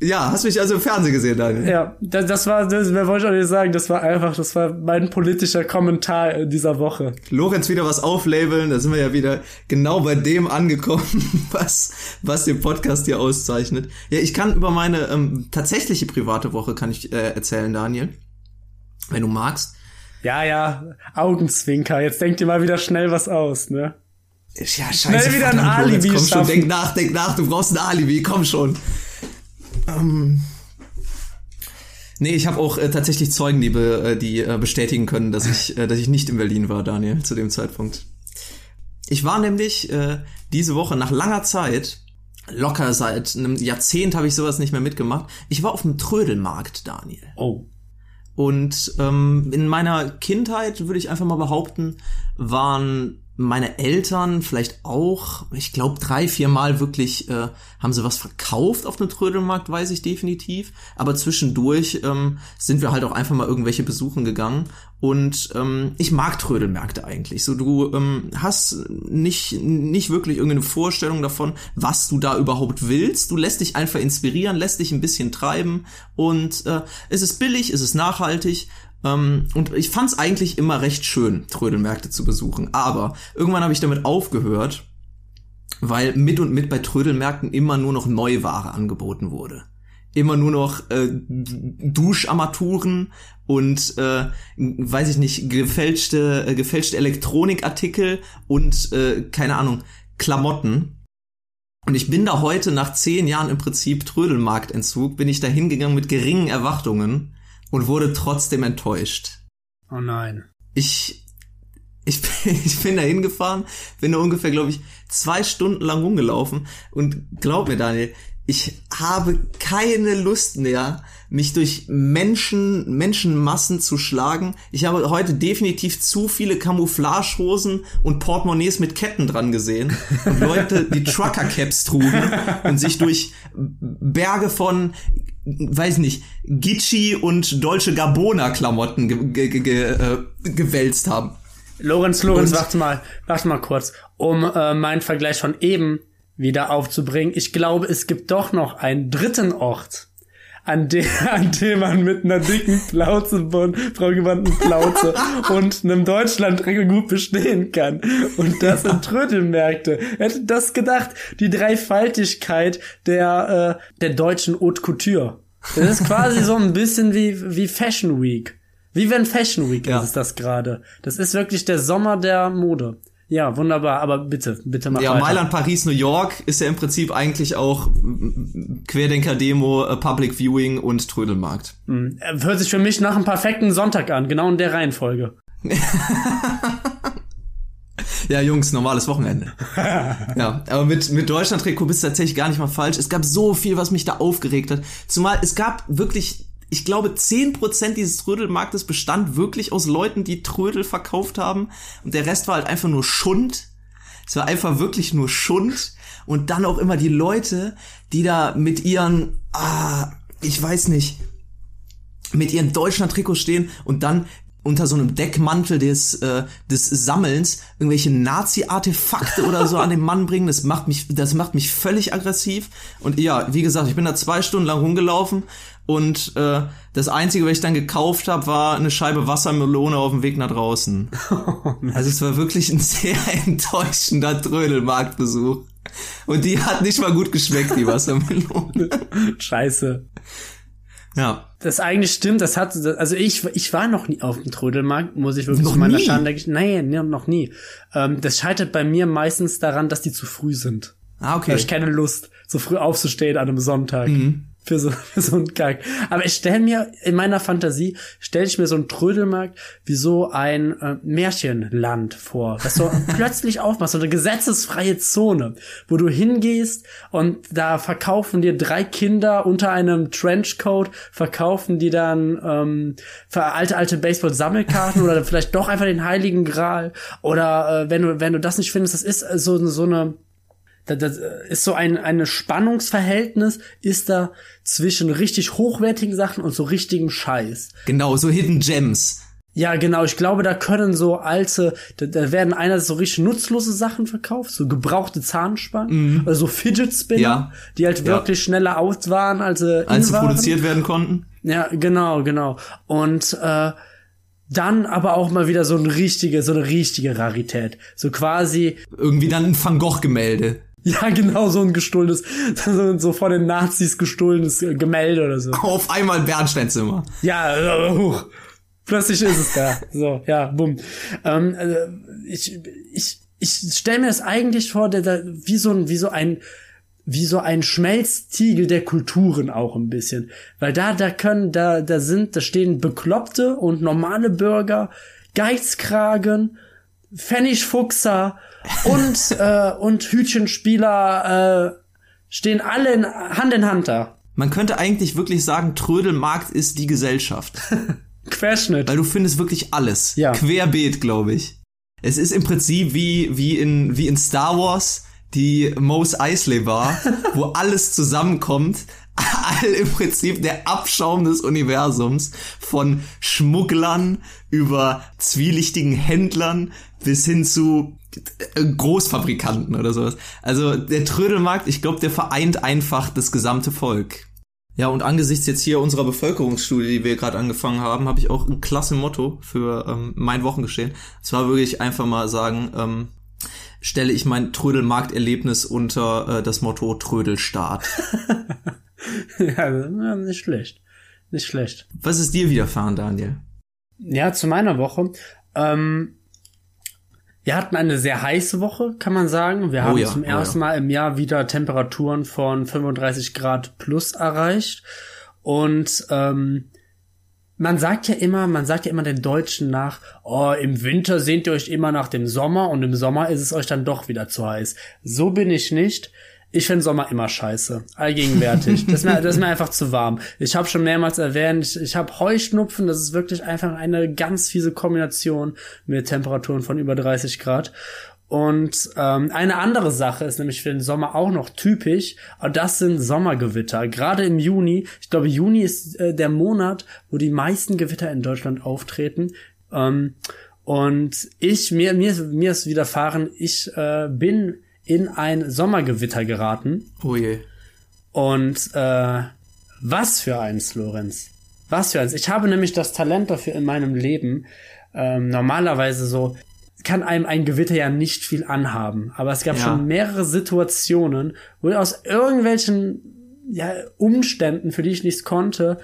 ja, hast mich also im Fernsehen gesehen, Daniel. Ja, das, das war, das, wer wollte ich auch nicht sagen, das war einfach, das war mein politischer Kommentar in dieser Woche. Lorenz wieder was auflabeln, da sind wir ja wieder genau bei dem angekommen, was, was den Podcast hier auszeichnet. Ja, ich kann über meine ähm, tatsächliche private Woche kann ich äh, erzählen, Daniel. Wenn du magst. Ja, ja, Augenzwinker, jetzt denkt ihr mal wieder schnell was aus, ne? Ja, scheiße, Schnell wieder ein verdammt, Lorenz, Alibi Komm schon, schaffen. denk nach, denk nach, du brauchst ein Alibi, komm schon. Ähm, nee, ich habe auch äh, tatsächlich Zeugen, die, be, äh, die äh, bestätigen können, dass ich, äh, dass ich nicht in Berlin war, Daniel, zu dem Zeitpunkt. Ich war nämlich äh, diese Woche nach langer Zeit, locker seit einem Jahrzehnt habe ich sowas nicht mehr mitgemacht, ich war auf dem Trödelmarkt, Daniel. Oh. Und ähm, in meiner Kindheit, würde ich einfach mal behaupten, waren meine Eltern vielleicht auch, ich glaube, drei, vier Mal wirklich äh, haben sie was verkauft auf dem Trödelmarkt, weiß ich definitiv. Aber zwischendurch ähm, sind wir halt auch einfach mal irgendwelche besuchen gegangen. Und ähm, ich mag Trödelmärkte eigentlich. So, du ähm, hast nicht, nicht wirklich irgendeine Vorstellung davon, was du da überhaupt willst. Du lässt dich einfach inspirieren, lässt dich ein bisschen treiben. Und äh, es ist billig, es ist nachhaltig. Ähm, und ich fand es eigentlich immer recht schön, Trödelmärkte zu besuchen. Aber irgendwann habe ich damit aufgehört, weil mit und mit bei Trödelmärkten immer nur noch Neuware angeboten wurde. Immer nur noch äh, Duscharmaturen und äh, weiß ich nicht, gefälschte, äh, gefälschte Elektronikartikel und äh, keine Ahnung, Klamotten. Und ich bin da heute nach zehn Jahren im Prinzip Trödelmarktentzug, bin ich da hingegangen mit geringen Erwartungen und wurde trotzdem enttäuscht. Oh nein. Ich, ich, bin, ich bin da hingefahren, bin da ungefähr, glaube ich, zwei Stunden lang rumgelaufen und glaub mir, Daniel, ich habe keine Lust mehr, mich durch Menschen, Menschenmassen zu schlagen. Ich habe heute definitiv zu viele Camouflagehosen und Portemonnaies mit Ketten dran gesehen und Leute, die Trucker-Caps trugen und sich durch Berge von weiß nicht, Gitschi und Dolce Gabbana Klamotten ge ge ge ge äh, gewälzt haben. Lorenz, Lorenz, Und- warte mal, warte mal kurz, um äh, meinen Vergleich von eben wieder aufzubringen. Ich glaube, es gibt doch noch einen dritten Ort, an, de an dem man mit einer dicken Plauze, vollgewandten Plauze und einem Deutschland gut bestehen kann. Und das sind Trödelmärkte. Hätte das gedacht? Die Dreifaltigkeit der, äh, der deutschen Haute Couture. Das ist quasi so ein bisschen wie, wie Fashion Week. Wie wenn Fashion Week Ja. ist das gerade. Das ist wirklich der Sommer der Mode. Ja, wunderbar, aber bitte, bitte mach Ja, weiter. Mailand, Paris, New York ist ja im Prinzip eigentlich auch Querdenker-Demo, äh, Public Viewing und Trödelmarkt. Äh, Hört sich für mich nach einem perfekten Sonntag an, genau in der Reihenfolge. Ja, Jungs, normales Wochenende. ja, aber mit, mit Deutschland-Trikot bist du tatsächlich gar nicht mal falsch. Es gab so viel, was mich da aufgeregt hat. Zumal es gab wirklich, ich glaube, 10% dieses Trödelmarktes bestand wirklich aus Leuten, die Trödel verkauft haben. Und der Rest war halt einfach nur Schund. Es war einfach wirklich nur Schund. Und dann auch immer die Leute, die da mit ihren, ah, ich weiß nicht, mit ihren Deutschland-Trikots stehen und dann unter so einem Deckmantel des, äh, des Sammelns irgendwelche Nazi-Artefakte oder so an den Mann bringen. Das macht mich, das macht mich völlig aggressiv. Und ja, wie gesagt, ich bin da zwei Stunden lang rumgelaufen und äh, das Einzige, was ich dann gekauft habe, war eine Scheibe Wassermelone auf dem Weg nach draußen. Also es war wirklich ein sehr enttäuschender Trödelmarktbesuch. Und die hat nicht mal gut geschmeckt, die Wassermelone. Scheiße. Ja. Das eigentlich stimmt, das hat, also ich, ich war noch nie auf dem Trödelmarkt, muss ich wirklich Noch zu meiner nie? Schande, nein, nee, noch nie. Ähm, das scheitert bei mir meistens daran, dass die zu früh sind. Ah, Da okay. habe ich keine Lust, so früh aufzustehen an einem Sonntag. Mhm. Für so, für so einen Kack. Aber ich stelle mir, in meiner Fantasie, stelle ich mir so einen Trödelmarkt wie so ein äh, Märchenland vor, das so plötzlich aufmacht, so eine gesetzesfreie Zone, wo du hingehst und da verkaufen dir drei Kinder unter einem Trenchcoat, verkaufen die dann ähm, alte, alte Baseball-Sammelkarten oder vielleicht doch einfach den Heiligen Gral. Oder äh, wenn du, wenn du das nicht findest, das ist so, so eine das ist so ein eine Spannungsverhältnis ist da zwischen richtig hochwertigen Sachen und so richtigem Scheiß. Genau, so Hidden Gems. Ja, genau. Ich glaube, da können so alte, da, da werden einer so richtig nutzlose Sachen verkauft, so gebrauchte Zahnspangen, mhm. also so Fidget Spinner, ja. die halt wirklich ja. schneller aus waren, als sie, als sie produziert werden konnten. Ja, genau, genau. Und äh, dann aber auch mal wieder so eine richtige, so eine richtige Rarität. So quasi. Irgendwie dann ein Van Gogh-Gemälde. Ja, genau, so ein gestohlenes, so von den Nazis gestohlenes Gemälde oder so. Auf einmal Bernsteinzimmer. Ja, äh, huch. Plötzlich ist es da. So, ja, bumm. Ähm, äh, ich ich, ich stelle mir das eigentlich vor, der, der, wie so ein, wie so ein, wie so ein Schmelztiegel der Kulturen auch ein bisschen. Weil da, da können, da, da sind, da stehen Bekloppte und normale Bürger, Geizkragen, Pfennigfuchser und, äh, und Hütchenspieler äh, stehen alle in, Hand in Hand da. Man könnte eigentlich wirklich sagen, Trödelmarkt ist die Gesellschaft. Querschnitt. Weil du findest wirklich alles. Ja. Querbeet, glaube ich. Es ist im Prinzip wie, wie in, wie in Star Wars die Mos Eisley Bar, wo alles zusammenkommt. All im Prinzip der Abschaum des Universums von Schmugglern über zwielichtigen Händlern bis hin zu Großfabrikanten oder sowas. Also der Trödelmarkt, ich glaube, der vereint einfach das gesamte Volk. Ja, und angesichts jetzt hier unserer Bevölkerungsstudie, die wir gerade angefangen haben, habe ich auch ein klasse Motto für ähm, mein Wochengeschehen. Es war wirklich einfach mal sagen, ähm, stelle ich mein Trödelmarkterlebnis unter äh, das Motto Trödelstaat. ja, nicht schlecht. Nicht schlecht. Was ist dir widerfahren, Daniel? Ja, zu meiner Woche. Ähm, wir hatten eine sehr heiße Woche, kann man sagen. Wir oh haben oh ja, zum ersten oh ja. Mal im Jahr wieder Temperaturen von 35 Grad plus erreicht. Und ähm, man sagt ja immer, man sagt ja immer den Deutschen nach, oh, im Winter sehnt ihr euch immer nach dem Sommer und im Sommer ist es euch dann doch wieder zu heiß. So bin ich nicht. Ich finde Sommer immer scheiße, allgegenwärtig. das, ist mir, das ist mir einfach zu warm. Ich habe schon mehrmals erwähnt, ich, ich habe Heuschnupfen, das ist wirklich einfach eine ganz fiese Kombination mit Temperaturen von über 30 Grad. Und ähm, eine andere Sache ist nämlich für den Sommer auch noch typisch, und das sind Sommergewitter. Gerade im Juni, ich glaube, Juni ist äh, der Monat, wo die meisten Gewitter in Deutschland auftreten. Ähm, und ich, mir, mir, mir ist widerfahren, ich äh, bin in ein Sommergewitter geraten. Oh je. Und äh, was für eins, Lorenz. Was für eins. Ich habe nämlich das Talent dafür in meinem Leben. Ähm, normalerweise so kann einem ein Gewitter ja nicht viel anhaben. Aber es gab ja. schon mehrere Situationen, wo ich aus irgendwelchen ja, Umständen, für die ich nichts konnte,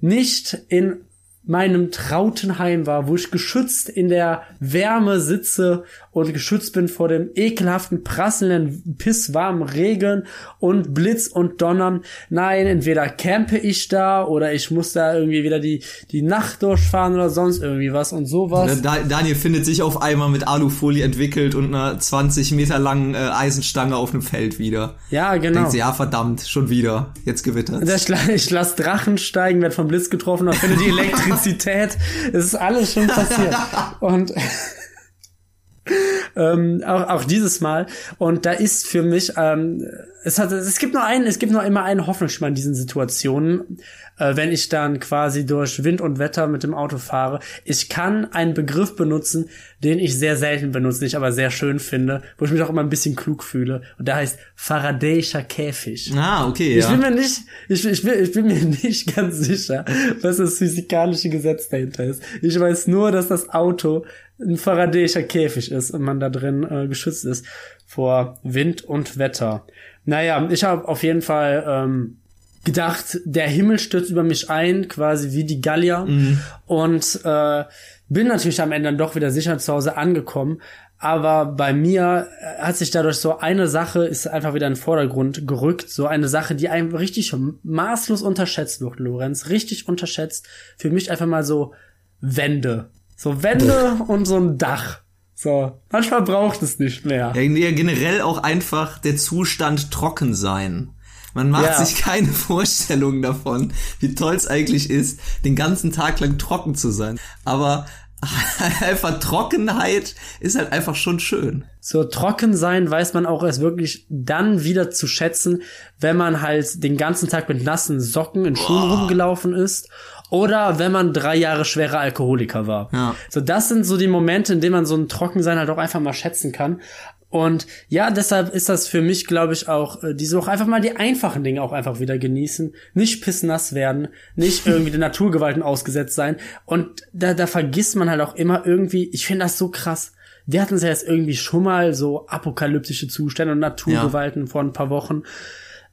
nicht in meinem Trautenheim war, wo ich geschützt in der Wärme sitze und geschützt bin vor dem ekelhaften, prasselnden, pisswarmen Regen und Blitz und Donnern. Nein, entweder campe ich da oder ich muss da irgendwie wieder die, die Nacht durchfahren oder sonst irgendwie was und sowas. Daniel findet sich auf einmal mit Alufolie entwickelt und einer 20 Meter langen äh, Eisenstange auf einem Feld wieder. Ja, genau. Denkt sie, ja verdammt, schon wieder, jetzt gewittert. Ich, ich lass Drachen steigen, werd vom Blitz getroffen und finde die Elektrizität. es ist alles schon passiert. und ähm, auch, auch dieses Mal. Und da ist für mich, ähm, es hat, es gibt nur einen, es gibt nur immer einen Hoffnungsschimmer in diesen Situationen, äh, wenn ich dann quasi durch Wind und Wetter mit dem Auto fahre. Ich kann einen Begriff benutzen, den ich sehr selten benutze, den ich aber sehr schön finde, wo ich mich auch immer ein bisschen klug fühle. Und der heißt Faradayischer Käfig. Ah, okay, ja. Ich bin mir nicht, ich, ich, bin, ich bin mir nicht ganz sicher, was das physikalische Gesetz dahinter ist. Ich weiß nur, dass das Auto ein faradäischer Käfig ist und man da drin äh, geschützt ist vor Wind und Wetter. Naja, ich habe auf jeden Fall ähm, gedacht, der Himmel stürzt über mich ein, quasi wie die Gallier. Mhm. Und äh, bin natürlich am Ende dann doch wieder sicher zu Hause angekommen. Aber bei mir äh, hat sich dadurch so eine Sache ist einfach wieder in den Vordergrund gerückt. So eine Sache, die einem richtig maßlos unterschätzt wird, Lorenz. Richtig unterschätzt. Für mich einfach mal so Wände. So Wände und so ein Dach. So, manchmal braucht es nicht mehr. Ja, generell auch einfach der Zustand trocken sein. Man macht ja. sich keine Vorstellungen davon, wie toll es eigentlich ist, den ganzen Tag lang trocken zu sein. Aber einfach Trockenheit ist halt einfach schon schön. So trocken sein weiß man auch erst wirklich dann wieder zu schätzen, wenn man halt den ganzen Tag mit nassen Socken in Schuhen Boah. rumgelaufen ist oder wenn man drei Jahre schwerer Alkoholiker war. Ja. So, das sind so die Momente, in denen man so ein Trockensein halt auch einfach mal schätzen kann. Und ja, deshalb ist das für mich, glaube ich, auch, äh, diese auch einfach mal die einfachen Dinge auch einfach wieder genießen. Nicht pissnass werden, nicht irgendwie den Naturgewalten ausgesetzt sein. Und da, da vergisst man halt auch immer irgendwie, ich finde das so krass. Wir hatten es ja jetzt irgendwie schon mal so apokalyptische Zustände und Naturgewalten ja. vor ein paar Wochen.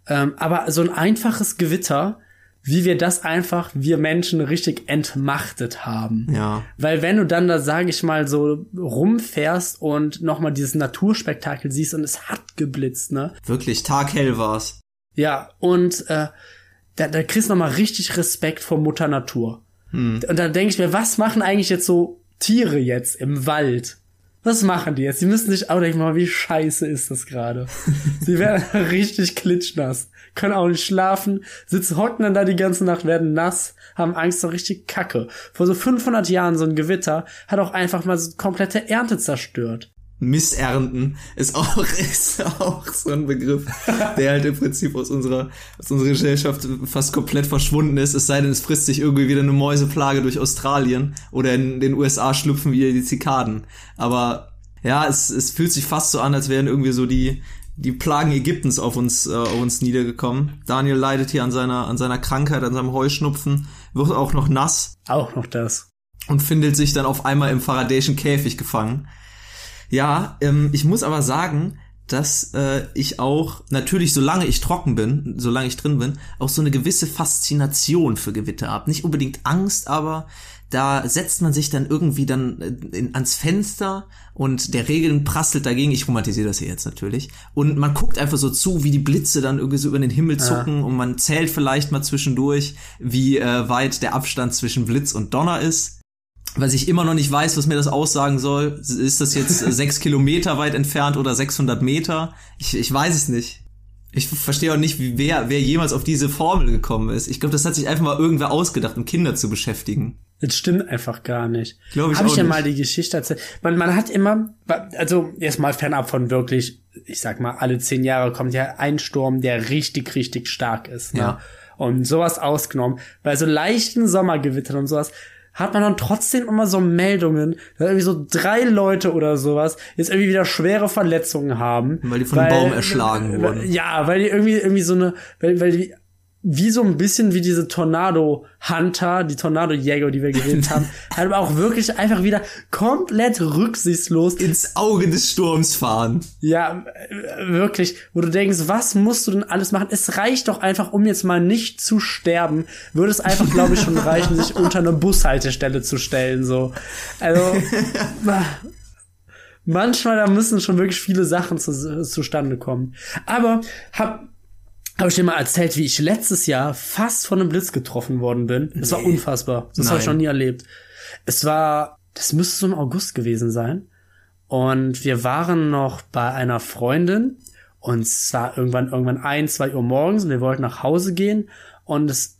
Ähm, aber so ein einfaches Gewitter, wie wir das einfach, wir Menschen richtig entmachtet haben. Ja. Weil wenn du dann da, sage ich mal, so rumfährst und nochmal dieses Naturspektakel siehst und es hat geblitzt, ne? Wirklich, taghell war's. Ja, und äh, da, da kriegst du nochmal richtig Respekt vor Mutter Natur. Hm. Und dann denke ich mir, was machen eigentlich jetzt so Tiere jetzt im Wald? Was machen die jetzt? Die müssen sich auch denken, mal, wie scheiße ist das gerade. Sie werden richtig klitschnass, können auch nicht schlafen, sitzen, hocken dann da die ganze Nacht, werden nass, haben Angst, so richtig Kacke. Vor so 500 Jahren so ein Gewitter hat auch einfach mal so komplette Ernte zerstört. Missernten ist auch, ist auch so ein Begriff, der halt im Prinzip aus unserer, aus unserer Gesellschaft fast komplett verschwunden ist, es sei denn, es frisst sich irgendwie wieder eine Mäuseplage durch Australien oder in den USA schlüpfen wieder die Zikaden. Aber ja, es, es fühlt sich fast so an, als wären irgendwie so die, die Plagen Ägyptens auf uns, äh, auf uns niedergekommen. Daniel leidet hier an seiner, an seiner Krankheit, an seinem Heuschnupfen, wird auch noch nass. Auch noch das. Und findet sich dann auf einmal im Faradayschen Käfig gefangen. Ja, ähm, ich muss aber sagen, dass äh, ich auch, natürlich solange ich trocken bin, solange ich drin bin, auch so eine gewisse Faszination für Gewitter habe. Nicht unbedingt Angst, aber da setzt man sich dann irgendwie dann äh, in, ans Fenster und der Regen prasselt dagegen. Ich romantisiere das hier jetzt natürlich. Und man guckt einfach so zu, wie die Blitze dann irgendwie so über den Himmel zucken ja. und man zählt vielleicht mal zwischendurch, wie äh, weit der Abstand zwischen Blitz und Donner ist was ich immer noch nicht weiß, was mir das aussagen soll. Ist das jetzt sechs Kilometer weit entfernt oder 600 Meter? Ich, ich weiß es nicht. Ich verstehe auch nicht, wie wer, wer jemals auf diese Formel gekommen ist. Ich glaube, das hat sich einfach mal irgendwer ausgedacht, um Kinder zu beschäftigen. Das stimmt einfach gar nicht. Glaube ich Habe ich ja mal die Geschichte erzählt. Man, man hat immer, also erstmal fernab von wirklich, ich sag mal, alle zehn Jahre kommt ja ein Sturm, der richtig, richtig stark ist. Ne? Ja. Und sowas ausgenommen. Bei so leichten Sommergewittern und sowas hat man dann trotzdem immer so Meldungen, dass irgendwie so drei Leute oder sowas jetzt irgendwie wieder schwere Verletzungen haben. Weil die von weil, einem Baum erschlagen wurden. Ja, weil die irgendwie, irgendwie so eine, weil, weil die wie so ein bisschen wie diese Tornado Hunter, die Tornado Jäger, die wir geredet haben, halt aber auch wirklich einfach wieder komplett rücksichtslos ins Auge des Sturms fahren. Ja, wirklich, wo du denkst, was musst du denn alles machen? Es reicht doch einfach, um jetzt mal nicht zu sterben, würde es einfach, glaube ich, schon reichen, sich unter eine Bushaltestelle zu stellen, so. Also, manchmal da müssen schon wirklich viele Sachen zu, zustande kommen. Aber hab habe ich dir mal erzählt, wie ich letztes Jahr fast von einem Blitz getroffen worden bin. Das nee. war unfassbar. Das habe ich noch nie erlebt. Es war, das müsste so im August gewesen sein. Und wir waren noch bei einer Freundin und es war irgendwann, irgendwann ein, zwei Uhr morgens und wir wollten nach Hause gehen und es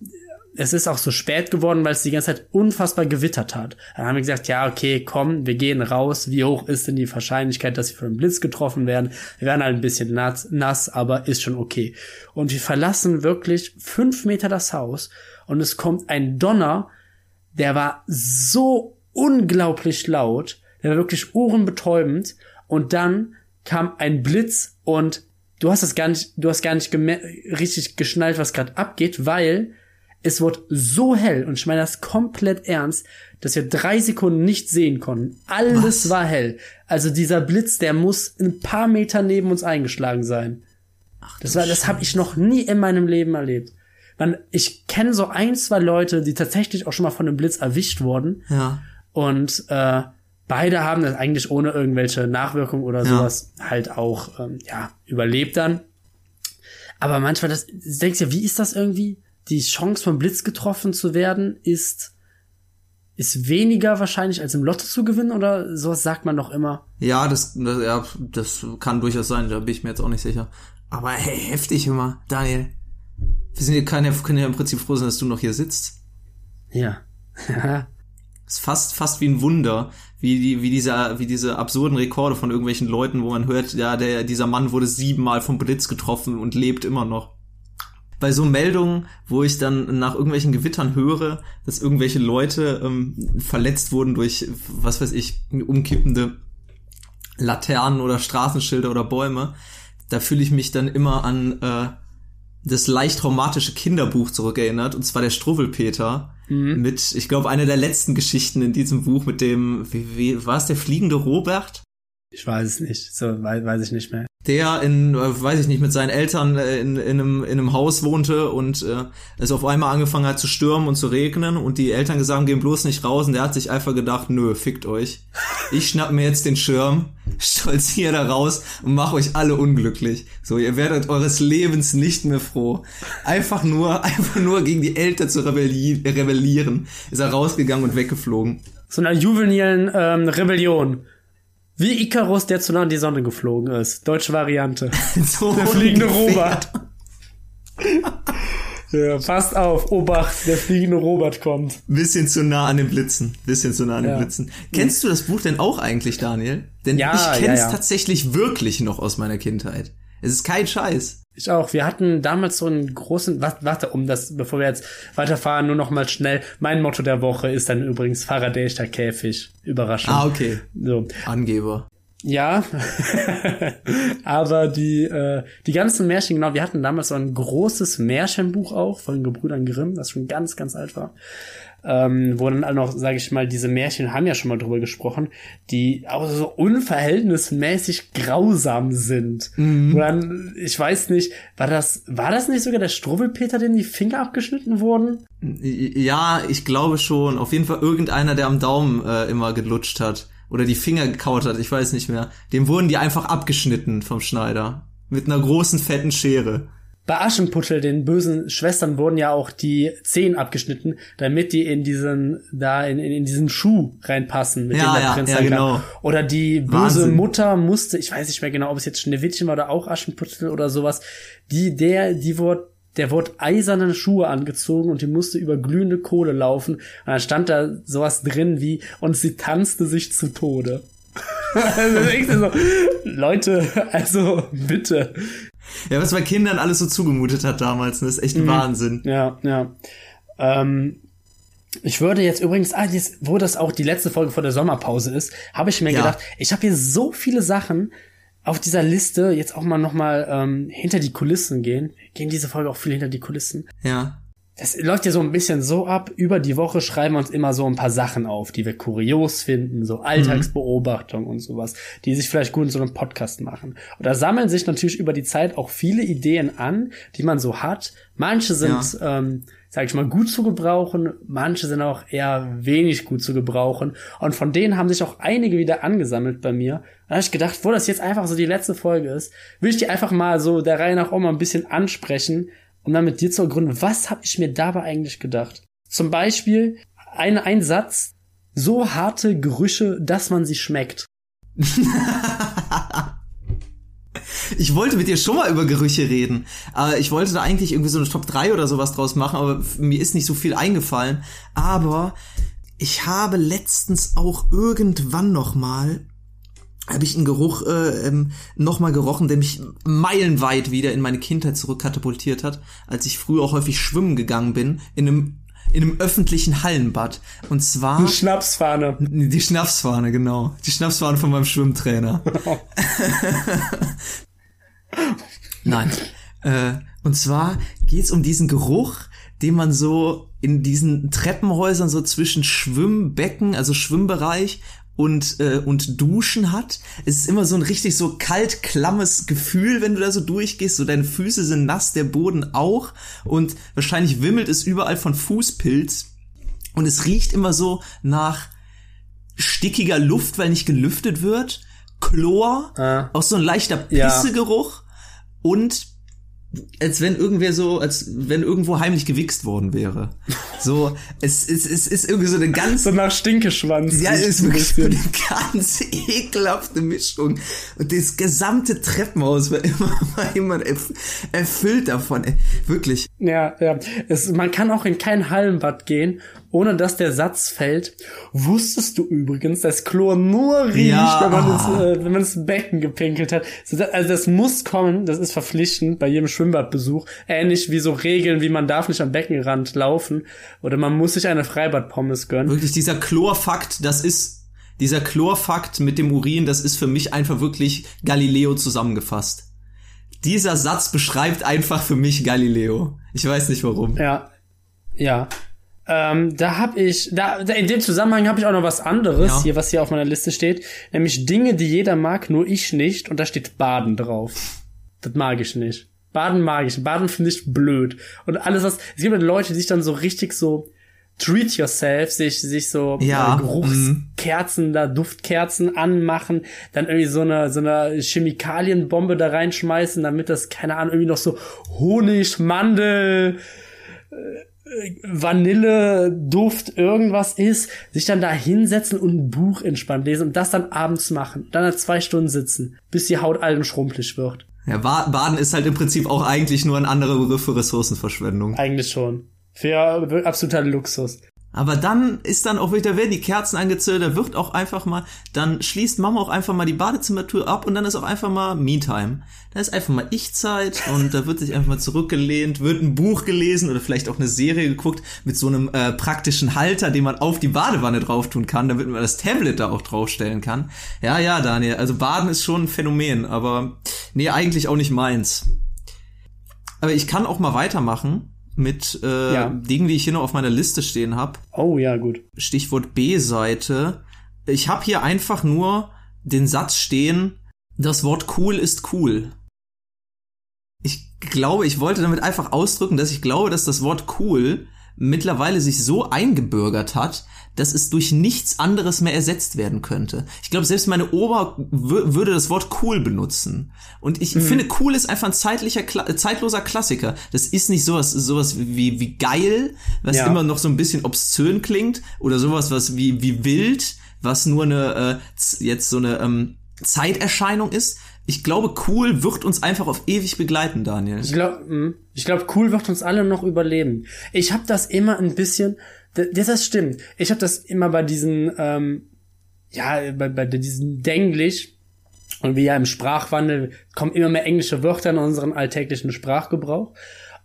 es ist auch so spät geworden, weil es die ganze Zeit unfassbar gewittert hat. Dann haben wir gesagt, ja, okay, komm, wir gehen raus. Wie hoch ist denn die Wahrscheinlichkeit, dass wir von einem Blitz getroffen werden? Wir werden halt ein bisschen nass, nass, aber ist schon okay. Und wir verlassen wirklich fünf Meter das Haus und es kommt ein Donner, der war so unglaublich laut, der war wirklich ohrenbetäubend und dann kam ein Blitz und du hast es gar nicht, du hast gar nicht richtig geschnallt, was gerade abgeht, weil es wurde so hell, und ich meine das komplett ernst, dass wir drei Sekunden nicht sehen konnten. Alles Was? war hell. Also dieser Blitz, der muss ein paar Meter neben uns eingeschlagen sein. Ach, das war, das habe ich noch nie in meinem Leben erlebt. Man, ich kenne so ein, zwei Leute, die tatsächlich auch schon mal von einem Blitz erwischt wurden. Ja. Und äh, beide haben das eigentlich ohne irgendwelche Nachwirkung oder sowas halt auch ähm, ja überlebt dann. Aber manchmal das du denkst ja, wie ist das irgendwie? Die Chance vom Blitz getroffen zu werden ist ist weniger wahrscheinlich als im Lotto zu gewinnen oder sowas sagt man doch immer. Ja, das, das, ja, das kann durchaus sein, da bin ich mir jetzt auch nicht sicher. Aber hey, heftig immer, Daniel. Wir sind ja keine, können ja im Prinzip froh sein, dass du noch hier sitzt. Ja. ist fast, fast wie ein Wunder, wie die, wie dieser, wie diese absurden Rekorde von irgendwelchen Leuten, wo man hört, ja, der, dieser Mann wurde siebenmal vom Blitz getroffen und lebt immer noch. Bei so Meldungen, wo ich dann nach irgendwelchen Gewittern höre, dass irgendwelche Leute ähm, verletzt wurden durch, was weiß ich, umkippende Laternen oder Straßenschilder oder Bäume, da fühle ich mich dann immer an äh, das leicht traumatische Kinderbuch zurückerinnert, und zwar der Struwwelpeter Mhm. mit, ich glaube, einer der letzten Geschichten in diesem Buch mit dem, wie, wie war es der fliegende Robert? Ich weiß es nicht. So weiß, weiß ich nicht mehr. Der in, äh, weiß ich nicht, mit seinen Eltern äh, in, in, einem, in einem Haus wohnte und äh, es auf einmal angefangen hat zu stürmen und zu regnen und die Eltern gesagt haben, gehen bloß nicht raus und der hat sich einfach gedacht, nö, fickt euch. Ich schnapp mir jetzt den Schirm, stolziere da raus und mach euch alle unglücklich. So, ihr werdet eures Lebens nicht mehr froh. Einfach nur, einfach nur gegen die Eltern zu rebelli rebellieren, ist er rausgegangen und weggeflogen. So einer juvenilen ähm, Rebellion. Wie Icarus, der zu nah an die Sonne geflogen ist. Deutsche Variante. So Der fliegende. Robert. ja, passt auf, Obacht, der fliegende Robert kommt. Bisschen zu nah an den Blitzen. Bisschen zu nah an Ja. den Blitzen. Kennst du das Buch denn auch eigentlich, Daniel? Denn Ja, ich kenne es ja. tatsächlich wirklich noch aus meiner Kindheit. Es ist kein Scheiß. Ich auch. Wir hatten damals so einen großen, warte, warte, um das, bevor wir jetzt weiterfahren, nur noch mal schnell. Mein Motto der Woche ist dann übrigens Faradayster Käfig. Überraschung. Ah, okay. So. Angeber. Ja, aber die, äh, die ganzen Märchen, genau, wir hatten damals so ein großes Märchenbuch auch von Gebrüdern Grimm, das schon ganz, ganz alt war. Ähm, wo dann auch noch, sage ich mal, diese Märchen haben ja schon mal drüber gesprochen, die auch so unverhältnismäßig grausam sind. Wo dann, ich weiß nicht, war das, war das nicht sogar der Struwwelpeter, dem die Finger abgeschnitten wurden? Ja, ich glaube schon. Auf jeden Fall irgendeiner, der am Daumen äh, immer gelutscht hat. Oder die Finger gekaut hat, ich weiß nicht mehr. Dem wurden die einfach abgeschnitten vom Schneider. Mit einer großen, fetten Schere. Bei Aschenputtel, den bösen Schwestern, wurden ja auch die Zehen abgeschnitten, damit die in diesen, da in, in, in diesen Schuh reinpassen, mit Ja, dem der ja, Prinz ja, genau. Oder die böse Wahnsinn. Mutter musste, ich weiß nicht mehr genau, ob es jetzt Schneewittchen war oder auch Aschenputtel oder sowas, die, der, die wurde, der wurde eiserne Schuhe angezogen und die musste über glühende Kohle laufen. Und dann stand da sowas drin wie, und sie tanzte sich zu Tode. also ich so, Leute, also bitte. Ja, was man Kindern alles so zugemutet hat damals, ne? das ist echt Mhm. ein Wahnsinn. Ja, ja. Ähm, ich würde jetzt übrigens, ah, jetzt, wo das auch die letzte Folge vor der Sommerpause ist, habe ich mir Ja. gedacht, ich habe hier so viele Sachen auf dieser Liste, jetzt auch mal noch mal ähm, hinter die Kulissen gehen. Gehen diese Folge auch viel hinter die Kulissen. Ja. Das läuft ja so ein bisschen so ab. Über die Woche schreiben wir uns immer so ein paar Sachen auf, die wir kurios finden, so Alltagsbeobachtung und sowas, die sich vielleicht gut in so einem Podcast machen. Und da sammeln sich natürlich über die Zeit auch viele Ideen an, die man so hat. Manche sind, ähm, sag ich mal, gut zu gebrauchen, manche sind auch eher wenig gut zu gebrauchen. Und von denen haben sich auch einige wieder angesammelt bei mir. Da habe ich gedacht, wo das jetzt einfach so die letzte Folge ist, will ich die einfach mal so der Reihe nach auch mal ein bisschen ansprechen, um dann mit dir zu ergründen, was habe ich mir dabei eigentlich gedacht? Zum Beispiel ein, ein Satz, so harte Gerüche, dass man sie schmeckt. Ich wollte mit dir schon mal über Gerüche reden. Ich wollte da eigentlich irgendwie so eine Top 3 oder sowas draus machen, aber mir ist nicht so viel eingefallen. Aber ich habe letztens auch irgendwann noch mal habe ich einen Geruch äh, ähm, noch mal gerochen, der mich meilenweit wieder in meine Kindheit zurückkatapultiert hat, als ich früher auch häufig schwimmen gegangen bin in einem in einem öffentlichen Hallenbad und zwar Schnapsfahne. die Schnapsfahne, genau. Die Schnapsfahne von meinem Schwimmtrainer. Nein. Äh, und zwar geht's um diesen Geruch, den man so in diesen Treppenhäusern so zwischen Schwimmbecken, also Schwimmbereich und äh, und Duschen hat. Es ist immer so ein richtig so kalt klammes Gefühl, wenn du da so durchgehst, so deine Füße sind nass, der Boden auch und wahrscheinlich wimmelt es überall von Fußpilz und es riecht immer so nach stickiger Luft, weil nicht gelüftet wird, Chlor, Ah. auch so ein leichter Ja. Pissegeruch und als wenn irgendwer so, als wenn irgendwo heimlich gewichst worden wäre. So, es, es, es ist irgendwie so eine ganz So nach Stinkeschwanz. ja, riecht's ist wirklich so eine ganz ekelhafte Mischung. Und das gesamte Treppenhaus war immer, war immer erf- erfüllt davon. ey. Wirklich. Ja, ja. Es, man kann auch in kein Hallenbad gehen, ohne dass der Satz fällt. Wusstest du übrigens, dass Chlor nur riecht, Ja. wenn man ins, äh, wenn man ins Becken gepinkelt hat? Also das muss kommen, das ist verpflichtend bei jedem Schwimmbadbesuch. Ähnlich wie so Regeln, wie man darf nicht am Beckenrand laufen oder man muss sich eine Freibadpommes gönnen. Wirklich, dieser Chlorfakt, das ist, dieser Chlorfakt mit dem Urin, das ist für mich einfach wirklich Galileo zusammengefasst. Dieser Satz beschreibt einfach für mich Galileo. Ich weiß nicht warum. Ja, ja. Ähm, da habe ich, da, da in dem Zusammenhang habe ich auch noch was anderes Ja. hier, was hier auf meiner Liste steht, nämlich Dinge, die jeder mag, nur ich nicht. Und da steht Baden drauf. Das mag ich nicht. Baden mag ich. Baden finde ich blöd. Und alles was, es gibt ja Leute, die sich dann so richtig so treat yourself, sich, sich so Ja, äh, Geruchskerzen, da Duftkerzen anmachen, dann irgendwie so eine, so eine Chemikalienbombe da reinschmeißen, damit das, keine Ahnung, irgendwie noch so Honig, Mandel, Vanille, Duft, irgendwas ist, sich dann da hinsetzen und ein Buch entspannt lesen und das dann abends machen. Dann halt zwei Stunden sitzen, bis die Haut allen schrumpelig wird. Ja, Ba- Baden ist halt im Prinzip auch eigentlich nur ein anderer Begriff für Ressourcenverschwendung. Eigentlich schon. Für absoluter Luxus. Aber dann ist dann auch wieder, werden die Kerzen angezündet, da wird auch einfach mal, dann schließt Mama auch einfach mal die Badezimmertür ab und dann ist auch einfach mal Me-Time. Da ist einfach mal Ich-Zeit und da wird sich einfach mal zurückgelehnt, wird ein Buch gelesen oder vielleicht auch eine Serie geguckt mit so einem äh, praktischen Halter, den man auf die Badewanne drauf tun kann, damit man das Tablet da auch draufstellen kann. Ja, ja, Daniel, also Baden ist schon ein Phänomen, aber nee, eigentlich auch nicht meins. Aber ich kann auch mal weitermachen mit äh, Ja. Dingen, die ich hier noch auf meiner Liste stehen habe. Oh ja, gut. Stichwort B-Seite. Ich habe hier einfach nur den Satz stehen, das Wort cool ist cool. Ich glaube, ich wollte damit einfach ausdrücken, dass ich glaube, dass das Wort cool mittlerweile sich so eingebürgert hat, dass es durch nichts anderes mehr ersetzt werden könnte. Ich glaube, selbst meine Oma wür- würde das Wort cool benutzen. Und ich finde, cool ist einfach ein zeitlicher, Kla zeitloser Klassiker. Das ist nicht sowas, sowas wie, wie geil, was Ja. immer noch so ein bisschen obszön klingt, oder sowas, was wie, wie wild, was nur eine, äh, jetzt so eine ähm, Zeiterscheinung ist. Ich glaube, cool wird uns einfach auf ewig begleiten, Daniel. Ich glaube, ich glaub, cool wird uns alle noch überleben. Ich habe das immer ein bisschen, das, das stimmt. Ich habe das immer bei diesen, ähm, ja, bei, bei diesen Denglisch und wie ja im Sprachwandel kommen immer mehr englische Wörter in unseren alltäglichen Sprachgebrauch.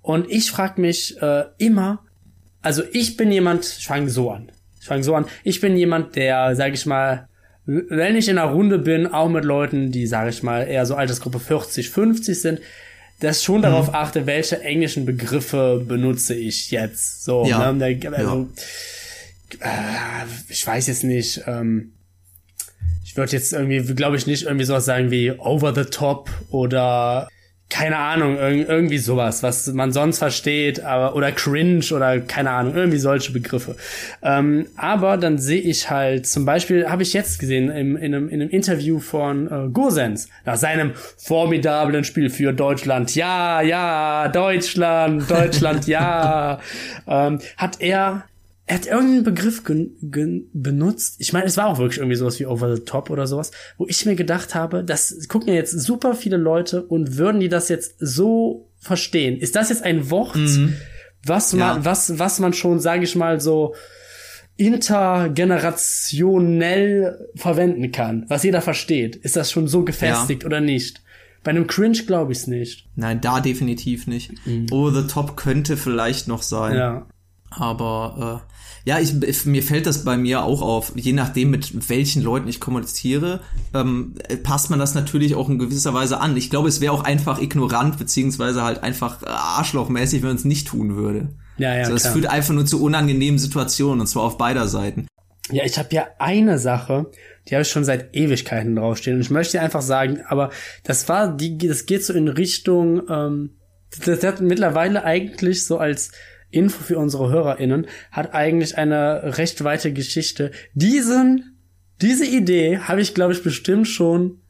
Und ich frage mich äh, immer, also ich bin jemand, ich fange so an. Ich fange so an. Ich bin jemand, der, sag ich mal, wenn ich in einer Runde bin, auch mit Leuten, die, sage ich mal, eher so Altersgruppe 40, 50 sind, dass schon darauf achte, welche englischen Begriffe benutze ich jetzt. So, Ja. ne? Also, äh, ich weiß jetzt nicht, ähm, ich würde jetzt irgendwie, glaube ich, nicht irgendwie sowas sagen wie over the top oder keine Ahnung, irg irgendwie sowas, was man sonst versteht, aber oder cringe oder keine Ahnung, irgendwie solche Begriffe. Ähm, aber dann sehe ich halt, zum Beispiel habe ich jetzt gesehen im, in, einem, in einem Interview von äh, Gosens nach seinem formidablen Spiel für Deutschland, ja, ja, Deutschland, Deutschland, ja, ähm, hat er er hat irgendeinen Begriff gen- gen- benutzt. Ich meine, es war auch wirklich irgendwie sowas wie over the top oder sowas, wo ich mir gedacht habe, das gucken ja jetzt super viele Leute und würden die das jetzt so verstehen? Ist das jetzt ein Wort, was man, Ja. was, was man schon, sage ich mal, so intergenerationell verwenden kann, was jeder versteht? Ist das schon so gefestigt oder nicht? Bei einem Cringe glaube ich es nicht. Nein, da definitiv nicht. Over the top könnte vielleicht noch sein. Ja. Aber äh, ja, ich, ich- mir fällt das bei mir auch auf. Je nachdem, mit welchen Leuten ich kommuniziere, ähm, äh, passt man das natürlich auch in gewisser Weise an. Ich glaube, es wäre auch einfach ignorant, beziehungsweise halt einfach äh, arschlochmäßig, wenn man es nicht tun würde. Ja, ja, also, es klar. führt einfach nur zu unangenehmen Situationen, und zwar auf beider Seiten. Ja, ich habe ja eine Sache, die habe ich schon seit Ewigkeiten draufstehen. Und ich möchte einfach sagen, aber das war, die, das geht so in Richtung, ähm, das hat mittlerweile eigentlich so als Info für unsere HörerInnen, hat eigentlich eine recht weite Geschichte. Diesen Diese Idee habe ich, glaube ich, bestimmt schon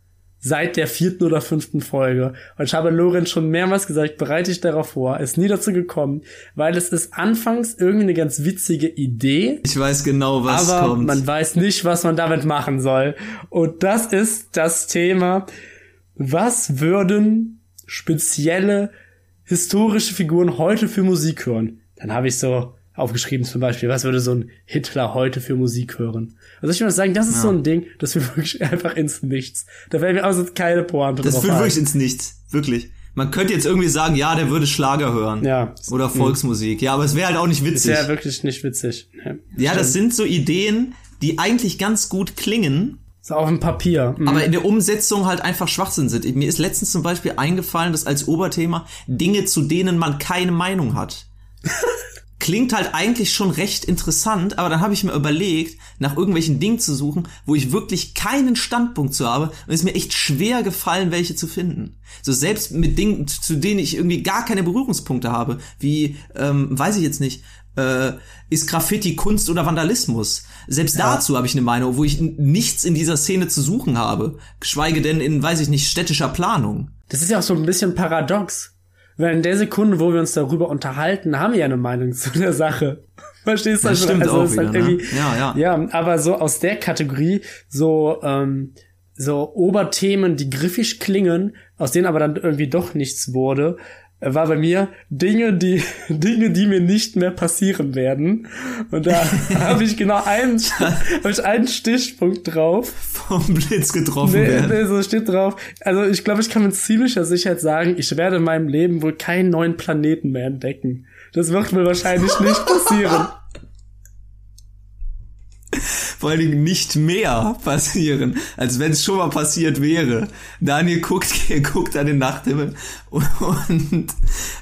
seit der vierten oder fünften Folge. Und ich habe Lorenz schon mehrmals gesagt, bereite dich darauf vor. Ist nie dazu gekommen, weil es ist anfangs irgendwie eine ganz witzige Idee. Ich weiß genau, was aber kommt. man weiß nicht, was man damit machen soll. Und das ist das Thema. Was würden spezielle historische Figuren heute für Musik hören? Dann habe ich so aufgeschrieben zum Beispiel, was würde so ein Hitler heute für Musik hören? Also ich würde sagen, das ist ja. so ein Ding, das führt wirklich einfach ins Nichts. Da werden wir also keine Pointe Das führt wirklich ins Nichts. Wirklich. Man könnte jetzt irgendwie sagen, ja, der würde Schlager hören. Ja. Oder Volksmusik. Ja, aber es wäre halt auch nicht witzig. wäre wirklich nicht witzig. Ja, Ja, das sind so Ideen, die eigentlich ganz gut klingen, so auf dem Papier. Mhm. aber in der Umsetzung halt einfach Schwachsinn sind. Mir ist letztens zum Beispiel eingefallen, dass als Oberthema Dinge, zu denen man keine Meinung hat. Klingt halt eigentlich schon recht interessant, aber dann habe ich mir überlegt, nach irgendwelchen Dingen zu suchen, wo ich wirklich keinen Standpunkt zu habe und es ist mir echt schwer gefallen, welche zu finden. So selbst mit Dingen, zu denen ich irgendwie gar keine Berührungspunkte habe, wie, ähm, weiß ich jetzt nicht, äh, ist Graffiti Kunst oder Vandalismus? Selbst Ja. dazu habe ich eine Meinung, wo ich nichts in dieser Szene zu suchen habe, geschweige denn in, weiß ich nicht, städtischer Planung. Das ist ja auch so ein bisschen paradox. Weil in der Sekunde, wo wir uns darüber unterhalten, haben wir ja eine Meinung zu der Sache. Verstehst du? Das stimmt also auch ist halt wieder, ne? irgendwie- Ja, ja. Ja, aber so aus der Kategorie, so, ähm, so Oberthemen, die griffig klingen, aus denen aber dann irgendwie doch nichts wurde, war bei mir Dinge, die Dinge, die mir nicht mehr passieren werden. Und da habe ich genau einen, hab ich einen Stichpunkt drauf. Vom Blitz getroffen Nee, werden. nee, so steht drauf. Also ich glaube, ich kann mit ziemlicher Sicherheit sagen, ich werde in meinem Leben wohl keinen neuen Planeten mehr entdecken. Das wird wohl wahrscheinlich nicht passieren. Vor allen Dingen nicht mehr passieren, als wenn es schon mal passiert wäre. Daniel guckt, guckt an den Nachthimmel und,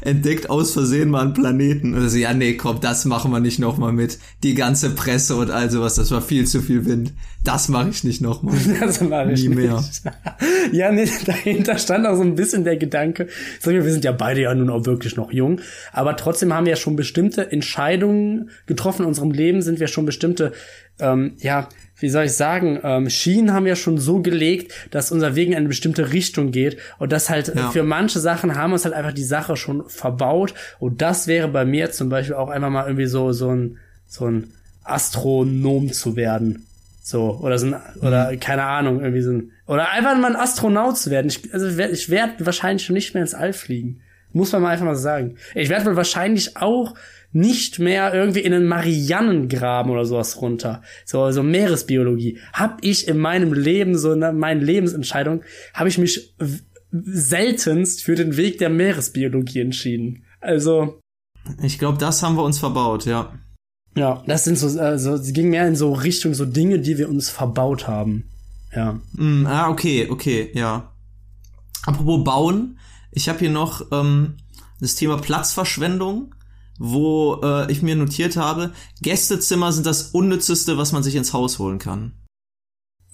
entdeckt aus Versehen mal einen Planeten. Und so, ja, nee, komm, das machen wir nicht nochmal mit. Die ganze Presse und all sowas, das war viel zu viel Wind. Das mache ich nicht nochmal. Das mache ich Nie mehr. nicht. Ja, nee, dahinter stand auch so ein bisschen der Gedanke. Sag wir sind ja beide ja nun auch wirklich noch jung, aber trotzdem haben wir ja schon bestimmte Entscheidungen getroffen in unserem Leben, sind wir schon bestimmte, ähm, ja, wie soll ich sagen, ähm, Schienen haben wir schon so gelegt, dass unser Weg in eine bestimmte Richtung geht und das halt Ja. für manche Sachen haben uns halt einfach die Sache schon verbaut und das wäre bei mir zum Beispiel auch einfach mal irgendwie so so ein so ein Astronom zu werden. So, oder so ein, oder keine Ahnung, irgendwie so ein, oder einfach mal ein Astronaut zu werden. Ich, also ich werde wahrscheinlich schon nicht mehr ins All fliegen. Muss man mal einfach mal sagen. Ich werde wohl wahrscheinlich auch nicht mehr irgendwie in den Marianengraben oder sowas runter. So, so Meeresbiologie. Hab ich in meinem Leben, so in meinen Lebensentscheidungen, habe ich mich seltenst für den Weg der Meeresbiologie entschieden. Also, Ich glaube, das haben wir uns verbaut, ja. ja, das sind so, äh, so, sie ging mehr in so Richtung so Dinge, die wir uns verbaut haben. Ja. Mm, ah, okay, okay, ja. Apropos bauen, ich habe hier noch ähm, das Thema Platzverschwendung, wo äh, ich mir notiert habe, Gästezimmer sind das unnützeste, was man sich ins Haus holen kann.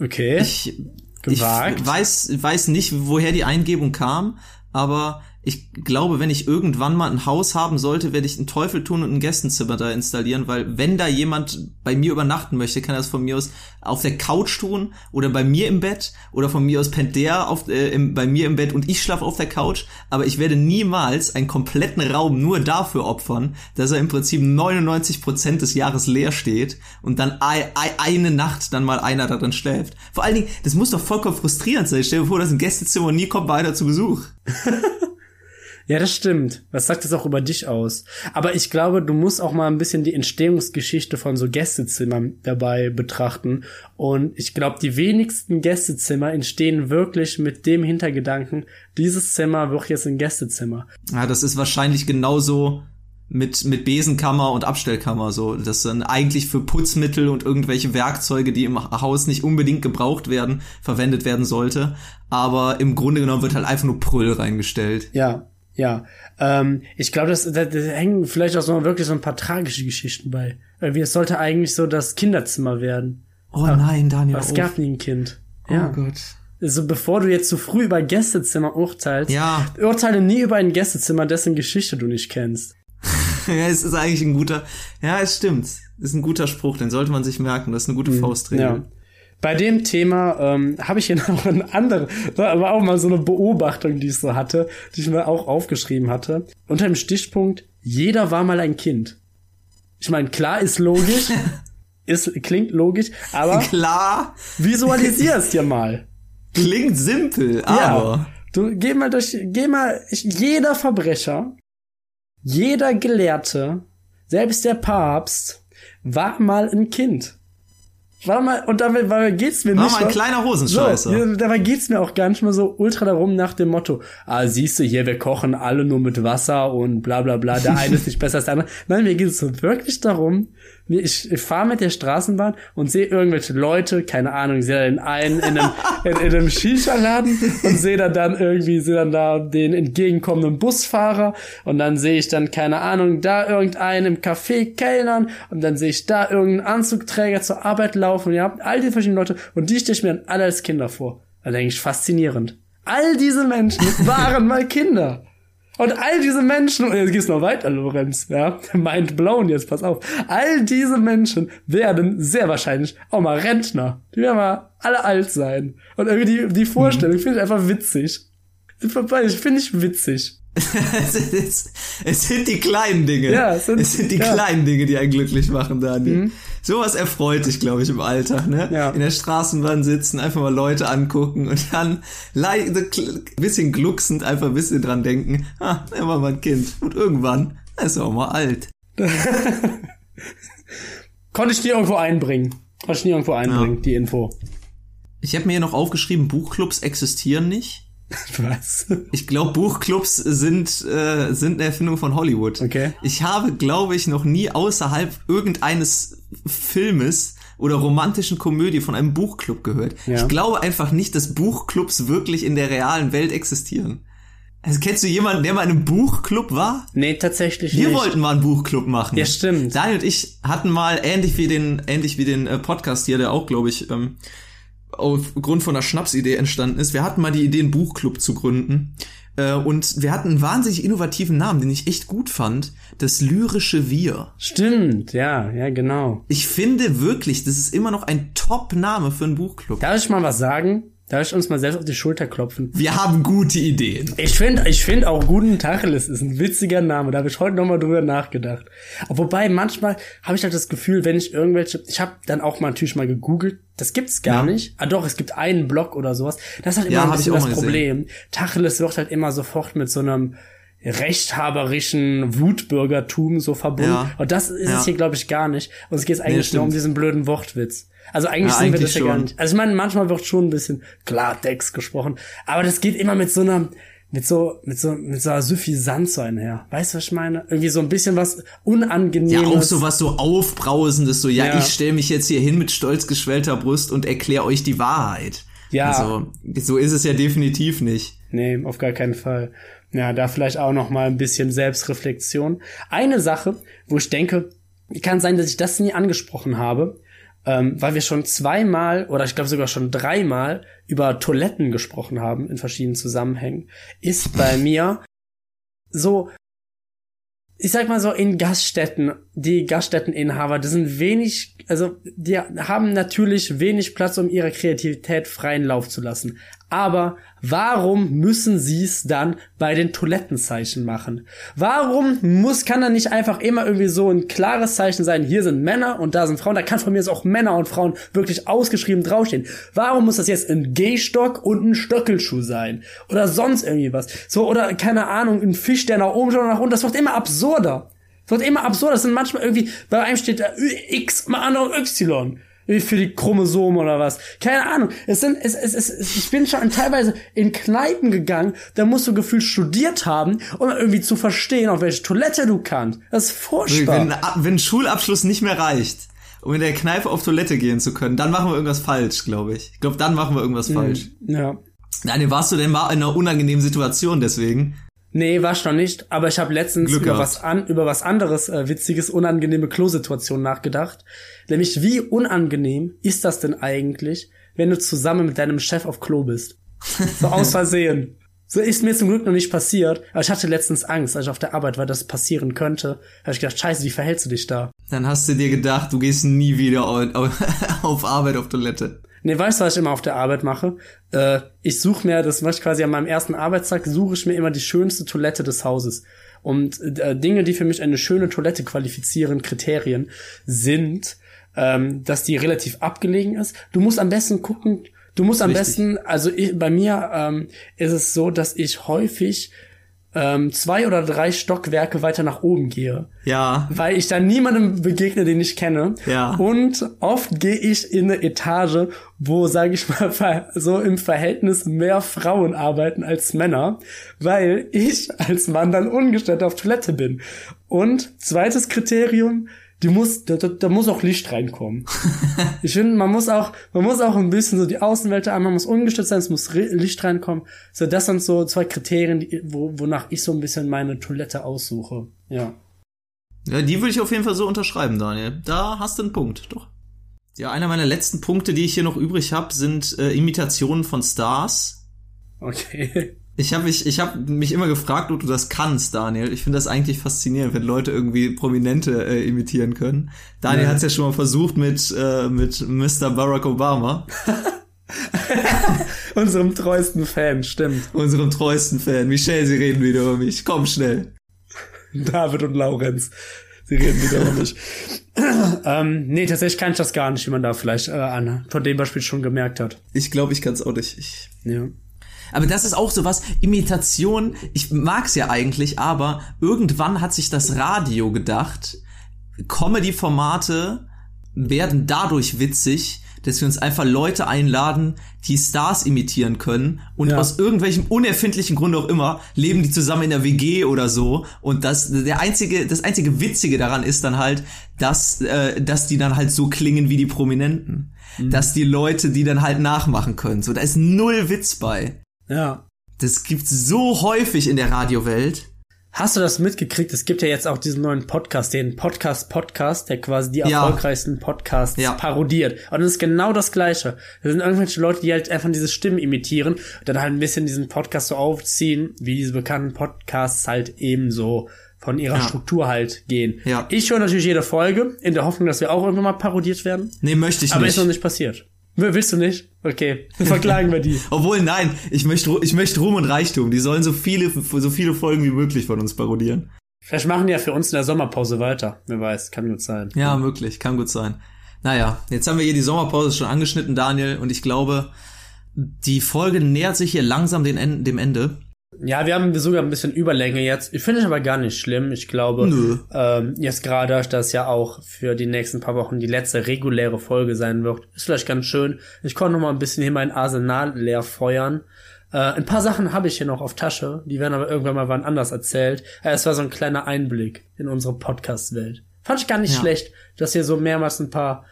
Okay. Ich, Gewagt. ich weiß, weiß nicht, woher die Eingebung kam, aber ich glaube, wenn ich irgendwann mal ein Haus haben sollte, werde ich einen Teufel tun und ein Gästezimmer da installieren, weil wenn da jemand bei mir übernachten möchte, kann er das von mir aus auf der Couch tun oder bei mir im Bett oder von mir aus pennt der auf, äh, im, bei mir im Bett und ich schlafe auf der Couch, aber ich werde niemals einen kompletten Raum nur dafür opfern, dass er im Prinzip 99% des Jahres leer steht und dann ei- ei- eine Nacht dann mal einer da drin schläft. Vor allen Dingen, das muss doch vollkommen frustrierend sein. Stell dir vor, das ist ein Gästezimmer nie kommt mal einer zu Besuch. Ja, das stimmt. Was sagt das auch über dich aus? Aber ich glaube, du musst auch mal ein bisschen die Entstehungsgeschichte von so Gästezimmern dabei betrachten. Und ich glaube, die wenigsten Gästezimmer entstehen wirklich mit dem Hintergedanken, dieses Zimmer wird jetzt ein Gästezimmer. Ja, das ist wahrscheinlich genauso mit, mit Besenkammer und Abstellkammer so. Das sind eigentlich für Putzmittel und irgendwelche Werkzeuge, die im Haus nicht unbedingt gebraucht werden, verwendet werden sollte. Aber im Grunde genommen wird halt einfach nur Prüll reingestellt. Ja, ja. Ähm, ich glaube, das, da, da hängen vielleicht auch so wirklich so ein paar tragische Geschichten bei. Irgendwie, es sollte eigentlich so das Kinderzimmer werden. Oh nein, Daniel. Aber es oh. gab nie ein Kind. oh Ja. Gott. Also bevor du jetzt zu früh über Gästezimmer urteilst, Ja. urteile nie über ein Gästezimmer, dessen Geschichte du nicht kennst. Ja, es ist eigentlich ein guter, ja, es stimmt. Ist ein guter Spruch, den sollte man sich merken. Das ist eine gute Faustregel. Ja. Bei dem Thema ähm, habe ich hier noch ein andere, war auch mal so eine Beobachtung, die ich so hatte, die ich mir auch aufgeschrieben hatte. Unter dem Stichpunkt, jeder war mal ein Kind. Ich meine, klar ist logisch, ist, klingt logisch, aber Klar, visualisier's dir mal. klingt simpel, aber. Ja. Du geh mal durch, geh mal, jeder Verbrecher, jeder Gelehrte, selbst der Papst, war mal ein Kind. War mal, und damit weil geht's mir War nicht. mal ein kleiner so, Hosenscheißer. ja, dabei geht's mir auch gar nicht mal so ultra darum nach dem Motto, ah, siehst du hier, wir kochen alle nur mit Wasser und bla bla bla, der eine ist nicht besser als der andere. Nein, mir geht es so wirklich darum, ich, ich fahre mit der Straßenbahn und sehe irgendwelche Leute, keine Ahnung, sehe den einen in einem, in, in einem Shisha-Laden und sehe dann, dann irgendwie, sehe dann da den entgegenkommenden Busfahrer und dann sehe ich dann, keine Ahnung, da irgendeinen im Café kellnern und dann sehe ich da irgendeinen Anzugträger zur Arbeit laufen, ja, all die verschiedenen Leute und die stelle ich mir dann alle als Kinder vor. Da denke ich, faszinierend. All diese Menschen waren mal Kinder. Und all diese Menschen, und jetzt geht's noch weiter, Lorenz, ja, mind blown jetzt, pass auf. All diese Menschen werden sehr wahrscheinlich auch mal Rentner. Die werden mal alle alt sein. Und irgendwie die, die Vorstellung finde ich einfach witzig. Ich finde ich witzig. es, ist, es sind die kleinen Dinge. Ja, es es sind- sind, die ja. Mhm. kleinen Dinge, die einen glücklich machen, Daniel. Sowas erfreut dich, glaube ich, im Alltag, ne? Ja. In der Straßenbahn sitzen, einfach mal Leute angucken und dann kl- bisschen glucksend einfach ein bisschen dran denken, ah, er war mal ein Kind. Und irgendwann ist er auch mal alt. Konnte ich dir irgendwo einbringen. Konnte ich dir irgendwo einbringen, die Info. Ich habe mir hier noch aufgeschrieben, Buchclubs existieren nicht. Was? Ich glaube, Buchclubs sind, äh, sind eine Erfindung von Hollywood. Okay. Ich habe, glaube ich, noch nie außerhalb irgendeines Filmes oder romantischen Komödie von einem Buchclub gehört. Ja. Ich glaube einfach nicht, dass Buchclubs wirklich in der realen Welt existieren. Also kennst du jemanden, der mal in einem Buchclub war? Nee, tatsächlich Wir nicht. wollten mal einen Buchclub machen. Ja, stimmt. Daniel und ich hatten mal ähnlich wie den, ähnlich wie den äh, Podcast hier, der auch, glaube ich, ähm, aufgrund von einer Schnapsidee entstanden ist. Wir hatten mal die Idee, einen Buchclub zu gründen. Äh, und wir hatten einen wahnsinnig innovativen Namen, den ich echt gut fand. Das lyrische Wir. Stimmt, ja, ja, genau. Ich finde wirklich, das ist immer noch ein Top-Name für einen Buchclub. Darf ich mal was sagen? Darf ich uns mal selbst auf die Schulter klopfen? Wir haben gute Ideen. Ich finde ich find auch Guten Tacheles ist ein witziger Name. Da habe ich heute nochmal drüber nachgedacht. Wobei manchmal habe ich halt das Gefühl, wenn ich irgendwelche, ich habe dann auch mal natürlich mal gegoogelt, das gibt's gar Ja. nicht. Ah doch, es gibt einen Blog oder sowas. Das ist halt immer Ja, ein bisschen das gesehen. Problem. Tacheles wird halt immer sofort mit so einem rechthaberischen Wutbürgertum so verbunden. Ja. Und das ist Ja. es hier, glaube ich, gar nicht. Und es geht eigentlich nur um diesen blöden Wortwitz. Also eigentlich Ja, sind wir eigentlich das ja gar schon. nicht. Also ich meine, manchmal wird schon ein bisschen Klartext gesprochen, aber das geht immer mit so einer, mit so, mit so, mit so einer Suffisanz so einher. Weißt du, was ich meine? Irgendwie so ein bisschen was Unangenehmes. Ja, auch so was so Aufbrausendes, so, ja, Ja. ich stelle mich jetzt hier hin mit stolz geschwellter Brust und erkläre euch die Wahrheit. Ja. Also, so ist es ja definitiv nicht. Nee, auf gar keinen Fall. Ja, da vielleicht auch noch mal ein bisschen Selbstreflexion. Eine Sache, wo ich denke, kann sein, dass ich das nie angesprochen habe, ähm, weil wir schon zweimal oder ich glaube sogar schon dreimal über Toiletten gesprochen haben in verschiedenen Zusammenhängen, ist bei mir so, ich sag mal so, in Gaststätten, die Gaststätteninhaber, das sind wenig, also die haben natürlich wenig Platz, um ihre Kreativität freien Lauf zu lassen. Aber warum müssen sie es dann bei den Toilettenzeichen machen? Warum muss, kann da nicht einfach immer irgendwie so ein klares Zeichen sein, hier sind Männer und da sind Frauen, da kann von mir jetzt auch Männer und Frauen wirklich ausgeschrieben draufstehen. Warum muss das jetzt ein Gehstock und ein Stöckelschuh sein? Oder sonst irgendwie was? So, oder keine Ahnung, ein Fisch, der nach oben schaut oder nach unten, das wird immer absurder. Das wird immer absurder. Das sind manchmal irgendwie, bei einem steht da X, mal andere Y. Wie für die Chromosomen oder was. Keine Ahnung. Es sind, es, es, es, ich bin schon teilweise in Kneipen gegangen, da musst du gefühlt studiert haben, um irgendwie zu verstehen, auf welche Toilette du kannst. Das ist furchtbar. Wenn, wenn Schulabschluss nicht mehr reicht, um in der Kneipe auf Toilette gehen zu können, dann machen wir irgendwas falsch, glaube ich. Ich glaube, dann machen wir irgendwas falsch. ja. Daniel, warst du denn mal in einer unangenehmen Situation deswegen? Nee, war schon nicht, aber ich habe letztens Glück über was an, über was anderes äh, witziges, unangenehme Klo-Situationen nachgedacht. Nämlich, wie unangenehm ist das denn eigentlich, wenn du zusammen mit deinem Chef auf Klo bist? So aus Versehen. So ist mir zum Glück noch nicht passiert, aber ich hatte letztens Angst, als ich auf der Arbeit war, dass es passieren könnte. Da hab ich gedacht, scheiße, wie verhältst du dich da? Dann hast du dir gedacht, du gehst nie wieder auf, auf Arbeit auf Toilette. Nee, weißt du, was ich immer auf der Arbeit mache? Äh, ich suche mir, das mache ich quasi an meinem ersten Arbeitstag, suche ich mir immer die schönste Toilette des Hauses. Und äh, Dinge, die für mich eine schöne Toilette qualifizieren, Kriterien, sind, ähm, dass die relativ abgelegen ist. Du musst am besten gucken, du musst am Richtig. besten, also ich, bei mir ähm, ist es so, dass ich häufig ähm, zwei oder drei Stockwerke weiter nach oben gehe Ja, weil ich dann niemandem begegne, den ich kenne. Ja. Und oft gehe ich in eine Etage, wo, sage ich mal, so im Verhältnis mehr Frauen arbeiten als Männer, weil ich als Mann dann ungestört auf Toilette bin. Und zweites Kriterium, die muss, da, da, da muss auch Licht reinkommen. ich finde, man muss auch, man muss auch ein bisschen so die Außenwelt an, man muss ungestört sein, es muss Licht reinkommen. So, das sind so zwei Kriterien, die, wo, wonach ich so ein bisschen meine Toilette aussuche. Ja. Ja, die würde ich auf jeden Fall so unterschreiben, Daniel. Da hast du einen Punkt, doch. Ja, einer meiner letzten Punkte, die ich hier noch übrig habe, sind äh, Imitationen von Stars. Okay. Ich habe mich, ich hab mich immer gefragt, ob du das kannst, Daniel. Ich finde das eigentlich faszinierend, wenn Leute irgendwie Prominente äh, imitieren können. Daniel Ja. hat's ja schon mal versucht mit, äh, mit Mr. Barack Obama, Unserem treuesten Fan, stimmt. unserem treuesten Fan. Michelle, sie reden wieder über mich. Komm schnell. David und Laurenz. Sie reden wieder über mich. ähm, nee, tatsächlich kann ich das gar nicht, wie man da vielleicht äh, an, von dem Beispiel schon gemerkt hat. Ich glaube, ich kann es auch nicht. Ich, Ja. Aber das ist auch sowas, Imitation, ich mag's ja eigentlich, aber irgendwann hat sich das Radio gedacht, Comedy-Formate werden dadurch witzig, dass wir uns einfach Leute einladen, die Stars imitieren können und Ja. aus irgendwelchem unerfindlichen Grund auch immer leben die zusammen in der WG oder so und das der einzige das einzige witzige daran ist dann halt, dass äh, dass die dann halt so klingen wie die Prominenten, dass die Leute die dann halt nachmachen können. So da ist null Witz bei. Ja. Das gibt's so häufig in der Radiowelt. Hast du das mitgekriegt? Es gibt ja jetzt auch diesen neuen Podcast, den Podcast Podcast, der quasi die Ja. erfolgreichsten Podcasts Ja. parodiert. Und das ist genau das Gleiche. Das sind irgendwelche Leute, die halt einfach diese Stimmen imitieren, dann halt ein bisschen diesen Podcast so aufziehen, wie diese bekannten Podcasts halt ebenso von ihrer Ja. Struktur halt gehen. Ja. Ich höre natürlich jede Folge, in der Hoffnung, dass wir auch irgendwann mal parodiert werden. Nee, möchte ich Aber nicht. ist noch nicht passiert. Will- Willst du nicht? Okay, dann verklagen wir die. Obwohl, nein, ich möchte, ich möchte Ruhm und Reichtum. Die sollen so viele, so viele Folgen wie möglich von uns parodieren. Vielleicht machen die ja für uns in der Sommerpause weiter. Wer weiß, kann gut sein. Ja, möglich, kann gut sein. Naja, jetzt haben wir hier die Sommerpause schon angeschnitten, Daniel, und ich glaube, die Folge nähert sich hier langsam den En- dem Ende. Ja, wir haben sogar ein bisschen Überlänge jetzt. Ich finde es aber gar nicht schlimm. Ich glaube, Nö. ähm, jetzt gerade, dass das ja auch für die nächsten paar Wochen die letzte reguläre Folge sein wird, ist vielleicht ganz schön. Ich konnte noch mal ein bisschen hier mein Arsenal leer feuern. Äh, ein paar Sachen habe ich hier noch auf Tasche, die werden aber irgendwann mal wann anders erzählt. Äh, es war so ein kleiner Einblick in unsere Podcast-Welt. Fand ich gar nicht Ja. schlecht, dass wir so mehrmals ein paar,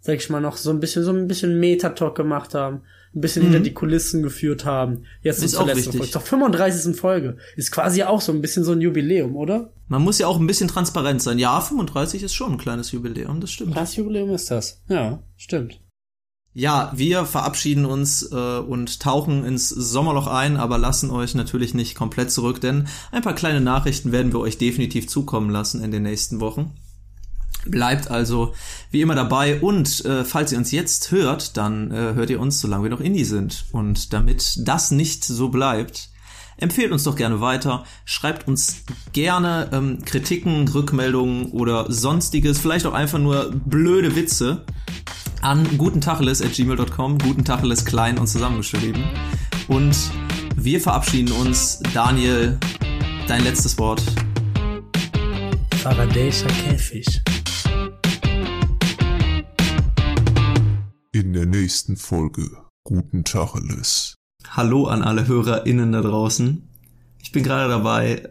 sag ich mal, noch so ein bisschen, so ein bisschen Meta-Talk gemacht haben, ein bisschen hinter die Kulissen geführt haben. Jetzt Mhm. Ist auch letzten. Folge. Zur 35. Folge. Ist quasi auch so ein bisschen so ein Jubiläum, oder? Man muss ja auch ein bisschen transparent sein. Ja, 35 ist schon ein kleines Jubiläum, das stimmt. Was Jubiläum ist das? Ja, stimmt. Ja, wir verabschieden uns äh, und tauchen ins Sommerloch ein, aber lassen euch natürlich nicht komplett zurück, denn ein paar kleine Nachrichten werden wir euch definitiv zukommen lassen in den nächsten Wochen. Bleibt also wie immer dabei und äh, falls ihr uns jetzt hört, dann äh, hört ihr uns, solange wir noch Indie sind. Und damit das nicht so bleibt, empfehlt uns doch gerne weiter, schreibt uns gerne ähm, Kritiken, Rückmeldungen oder sonstiges, vielleicht auch einfach nur blöde Witze an gutentacheles.gmail.com, gutentacheles klein und zusammengeschrieben. Und wir verabschieden uns. Daniel, dein letztes Wort. Faradayischer Käfig. In der nächsten Folge. Guten Tacheles. Hallo an alle HörerInnen da draußen. Ich bin gerade dabei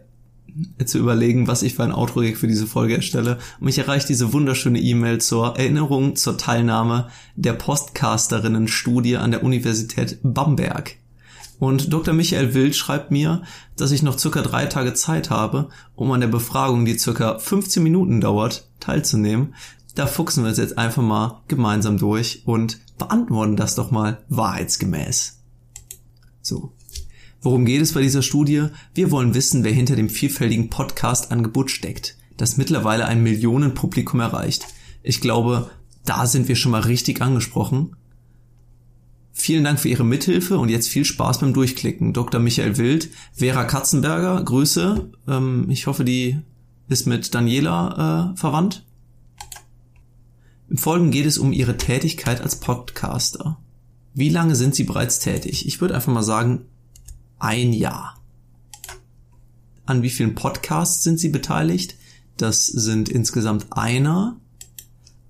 zu überlegen, was ich für ein Outro-Gag für diese Folge erstelle. Und mich erreicht diese wunderschöne E-Mail zur Erinnerung zur Teilnahme der Podcasterinnen-Studie an der Universität Bamberg. Und Dr. Michael Wild schreibt mir, dass ich noch circa drei Tage Zeit habe, um an der Befragung, die circa 15 Minuten dauert, teilzunehmen. Da fuchsen wir uns jetzt einfach mal gemeinsam durch und beantworten das doch mal wahrheitsgemäß. So. Worum geht es bei dieser Studie? Wir wollen wissen, wer hinter dem vielfältigen Podcast-Angebot steckt, das mittlerweile ein Millionenpublikum erreicht. Ich glaube, da sind wir schon mal richtig angesprochen. Vielen Dank für Ihre Mithilfe und jetzt viel Spaß beim Durchklicken. Dr. Michael Wild, Vera Katzenberger, Grüße. Ähm, ich hoffe, die ist mit Daniela äh, verwandt. Im Folgenden geht es um Ihre Tätigkeit als Podcaster. Wie lange sind Sie bereits tätig? Ich würde einfach mal sagen, ein Jahr. An wie vielen Podcasts sind Sie beteiligt? Das sind insgesamt einer.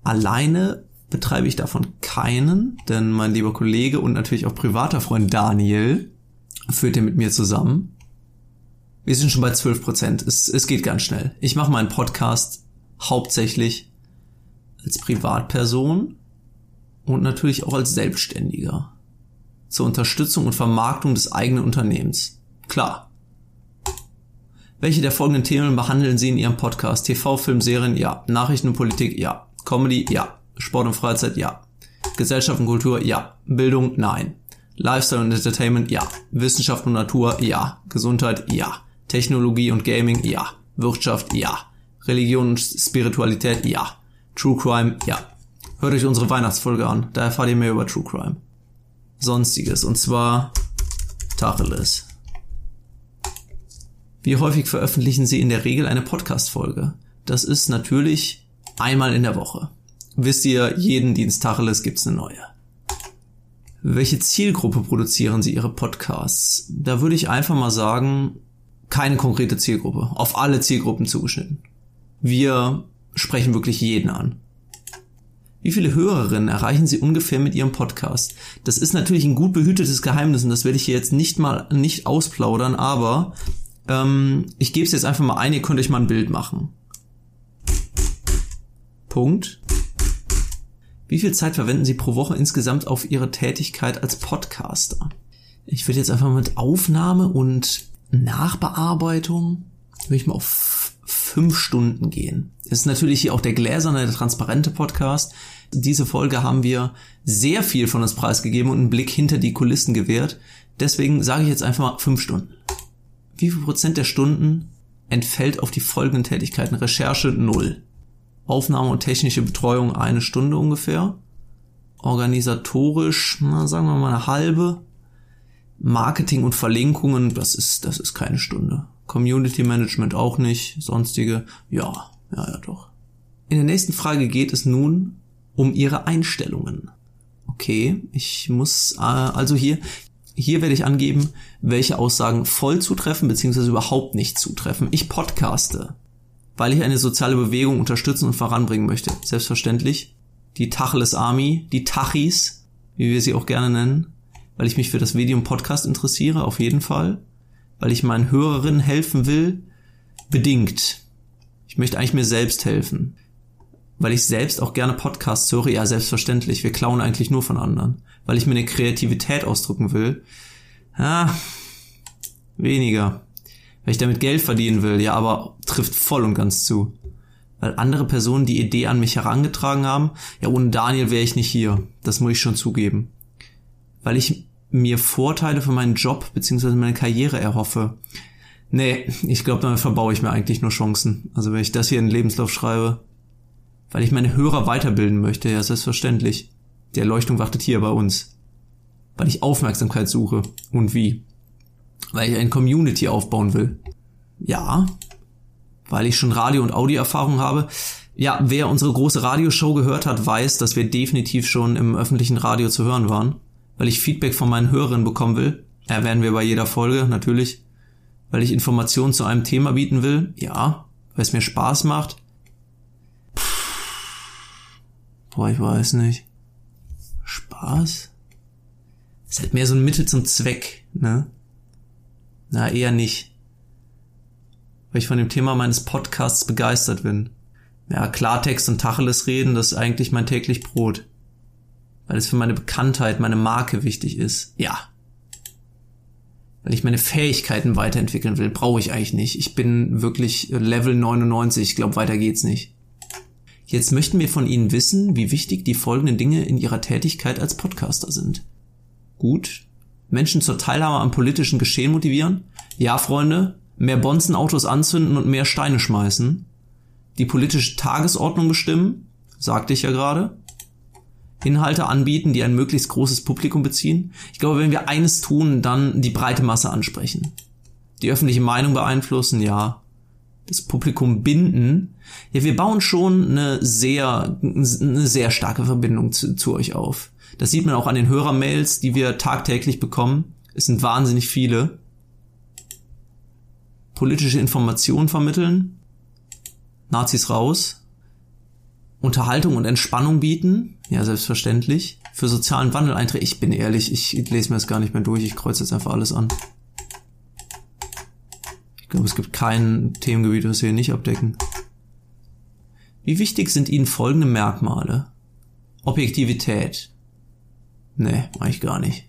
Alleine betreibe ich davon keinen, denn mein lieber Kollege und natürlich auch privater Freund Daniel führt den mit mir zusammen. Wir sind schon bei 12 Prozent. Es, es geht ganz schnell. Ich mache meinen Podcast hauptsächlich als Privatperson und natürlich auch als Selbstständiger. Zur Unterstützung und Vermarktung des eigenen Unternehmens. Klar. Welche der folgenden Themen behandeln Sie in Ihrem Podcast? TV, Film, Serien? Ja. Nachrichten und Politik? Ja. Comedy? Ja. Sport und Freizeit? Ja. Gesellschaft und Kultur? Ja. Bildung? Nein. Lifestyle und Entertainment? Ja. Wissenschaft und Natur? Ja. Gesundheit? Ja. Technologie und Gaming? Ja. Wirtschaft? Ja. Religion und Spiritualität? Ja. True Crime? Ja. Hört euch unsere Weihnachtsfolge an, da erfahrt ihr mehr über True Crime. Sonstiges, und zwar Tacheles. Wie häufig veröffentlichen Sie in der Regel eine Podcast-Folge? Das ist natürlich einmal in der Woche. Wisst ihr, jeden Dienst Tacheles gibt's eine neue. Welche Zielgruppe produzieren Sie Ihre Podcasts? Da würde ich einfach mal sagen, keine konkrete Zielgruppe. Auf alle Zielgruppen zugeschnitten. Wir sprechen wirklich jeden an. Wie viele Hörerinnen erreichen Sie ungefähr mit Ihrem Podcast? Das ist natürlich ein gut behütetes Geheimnis und das werde ich hier jetzt nicht mal nicht ausplaudern, aber ähm, ich gebe es jetzt einfach mal ein, ihr könnt euch mal ein Bild machen. Punkt. Wie viel Zeit verwenden Sie pro Woche insgesamt auf Ihre Tätigkeit als Podcaster? Ich würde jetzt einfach mit Aufnahme und Nachbearbeitung, würde ich mal auf fünf Stunden gehen. Ist natürlich hier auch der gläserne, der transparente Podcast. Diese Folge haben wir sehr viel von uns preisgegeben und einen Blick hinter die Kulissen gewährt. Deswegen sage ich jetzt einfach mal fünf Stunden. Wie viel Prozent der Stunden entfällt auf die folgenden Tätigkeiten? Recherche null. Aufnahme und technische Betreuung eine Stunde ungefähr. Organisatorisch, na, sagen wir mal eine halbe. Marketing und Verlinkungen, das ist, das ist keine Stunde. Community Management auch nicht, sonstige, ja, ja, ja doch. In der nächsten Frage geht es nun um Ihre Einstellungen. Okay, ich muss äh, also hier hier werde ich angeben, welche Aussagen voll zutreffen bzw. überhaupt nicht zutreffen. Ich podcaste, weil ich eine soziale Bewegung unterstützen und voranbringen möchte. Selbstverständlich. Die Tacheles Army, die Tachis, wie wir sie auch gerne nennen, weil ich mich für das Medium Podcast interessiere, auf jeden Fall. Weil ich meinen Hörerinnen helfen will, bedingt. Ich möchte eigentlich mir selbst helfen weil ich selbst auch gerne Podcasts höre, ja, selbstverständlich. Wir klauen eigentlich nur von anderen. Weil ich mir eine Kreativität ausdrücken will. Ja, weniger. Weil ich damit Geld verdienen will, ja, aber trifft voll und ganz zu. Weil andere Personen die Idee an mich herangetragen haben, ja, ohne Daniel wäre ich nicht hier. Das muss ich schon zugeben. Weil ich mir Vorteile für meinen Job bzw. meine Karriere erhoffe. Nee, ich glaube, damit verbaue ich mir eigentlich nur Chancen. Also wenn ich das hier in den Lebenslauf schreibe, weil ich meine Hörer weiterbilden möchte, ja, selbstverständlich. Die Erleuchtung wartet hier bei uns. Weil ich Aufmerksamkeit suche. Und wie? Weil ich ein Community aufbauen will. Ja. Weil ich schon Radio- und Audioerfahrung habe. Ja, wer unsere große Radioshow gehört hat, weiß, dass wir definitiv schon im öffentlichen Radio zu hören waren. Weil ich Feedback von meinen Hörerinnen bekommen will. Erwähnen wir bei jeder Folge, natürlich. Weil ich Informationen zu einem Thema bieten will. Ja. Weil es mir Spaß macht Boah, ich weiß nicht. Spaß? Ist halt mehr so ein Mittel zum Zweck, ne? Na, eher nicht. Weil ich von dem Thema meines Podcasts begeistert bin. Ja, Klartext und Tacheles reden, das ist eigentlich mein täglich Brot. Weil es für meine Bekanntheit, meine Marke wichtig ist. Ja. Weil ich meine Fähigkeiten weiterentwickeln will, brauche ich eigentlich nicht. Ich bin wirklich Level 99, ich glaube, weiter geht's nicht. Jetzt möchten wir von Ihnen wissen, wie wichtig die folgenden Dinge in Ihrer Tätigkeit als Podcaster sind. Gut. Menschen zur Teilhabe am politischen Geschehen motivieren? Ja, Freunde. Mehr Bonzenautos anzünden und mehr Steine schmeißen? Die politische Tagesordnung bestimmen? Sagte ich ja gerade. Inhalte anbieten, die ein möglichst großes Publikum beziehen. Ich glaube, wenn wir eines tun, dann die breite Masse ansprechen. Die öffentliche Meinung beeinflussen, ja. Das Publikum binden. Ja, wir bauen schon eine sehr, eine sehr starke Verbindung zu, zu euch auf. Das sieht man auch an den Hörermails, die wir tagtäglich bekommen. Es sind wahnsinnig viele. Politische Informationen vermitteln. Nazis raus. Unterhaltung und Entspannung bieten. Ja, selbstverständlich. Für sozialen Wandel eintreten. Ich bin ehrlich, ich lese mir das gar nicht mehr durch. Ich kreuze jetzt einfach alles an. Ich glaube, es gibt kein Themengebiet, das wir nicht abdecken. Wie wichtig sind Ihnen folgende Merkmale? Objektivität. Nee, mach ich gar nicht.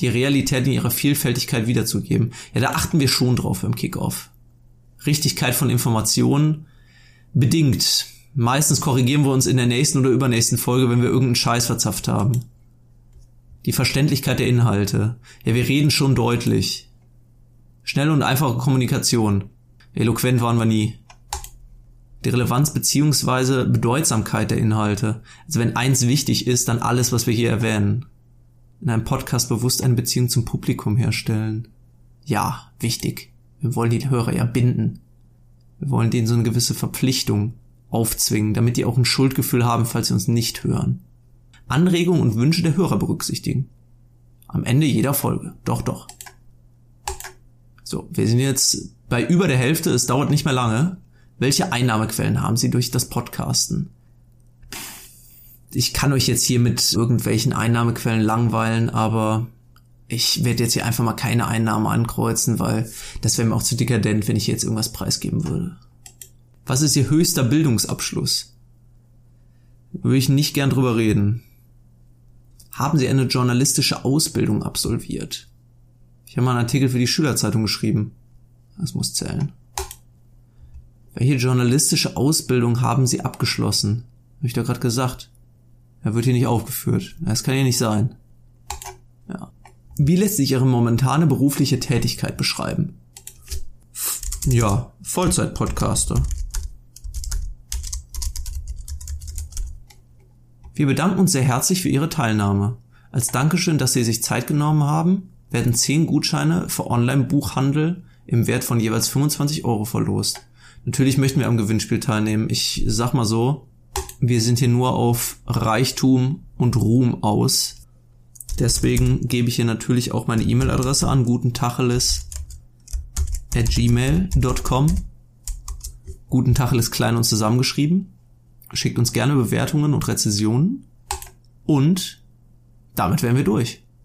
Die Realität in ihrer Vielfältigkeit wiederzugeben. Ja, da achten wir schon drauf im Kickoff. Richtigkeit von Informationen bedingt. Meistens korrigieren wir uns in der nächsten oder übernächsten Folge, wenn wir irgendeinen Scheiß verzapft haben. Die Verständlichkeit der Inhalte. Ja, wir reden schon deutlich. Schnelle und einfache Kommunikation. Eloquent waren wir nie. Die Relevanz beziehungsweise Bedeutsamkeit der Inhalte. Also wenn eins wichtig ist, dann alles, was wir hier erwähnen. In einem Podcast bewusst eine Beziehung zum Publikum herstellen. Ja, wichtig. Wir wollen die Hörer ja binden. Wir wollen denen so eine gewisse Verpflichtung aufzwingen, damit die auch ein Schuldgefühl haben, falls sie uns nicht hören. Anregungen und Wünsche der Hörer berücksichtigen. Am Ende jeder Folge. Doch, doch. So, wir sind jetzt bei über der Hälfte, es dauert nicht mehr lange. Welche Einnahmequellen haben Sie durch das Podcasten? Ich kann euch jetzt hier mit irgendwelchen Einnahmequellen langweilen, aber ich werde jetzt hier einfach mal keine Einnahmen ankreuzen, weil das wäre mir auch zu dekadent, wenn ich jetzt irgendwas preisgeben würde. Was ist Ihr höchster Bildungsabschluss? Würde ich nicht gern drüber reden. Haben Sie eine journalistische Ausbildung absolviert? Ich habe mal einen Artikel für die Schülerzeitung geschrieben. Das muss zählen. Welche journalistische Ausbildung haben Sie abgeschlossen? Habe ich doch gerade gesagt. Er wird hier nicht aufgeführt. Das kann ja nicht sein. Ja. Wie lässt sich Ihre momentane berufliche Tätigkeit beschreiben? Ja, Vollzeit-Podcaster. Wir bedanken uns sehr herzlich für Ihre Teilnahme. Als Dankeschön, dass Sie sich Zeit genommen haben, werden 10 Gutscheine für Online-Buchhandel im Wert von jeweils 25 Euro verlost. Natürlich möchten wir am Gewinnspiel teilnehmen. Ich sag mal so, wir sind hier nur auf Reichtum und Ruhm aus. Deswegen gebe ich hier natürlich auch meine E-Mail-Adresse an, gutentacheles gmail.com. Guten Tacheles klein und zusammengeschrieben. Schickt uns gerne Bewertungen und Rezensionen. Und damit wären wir durch.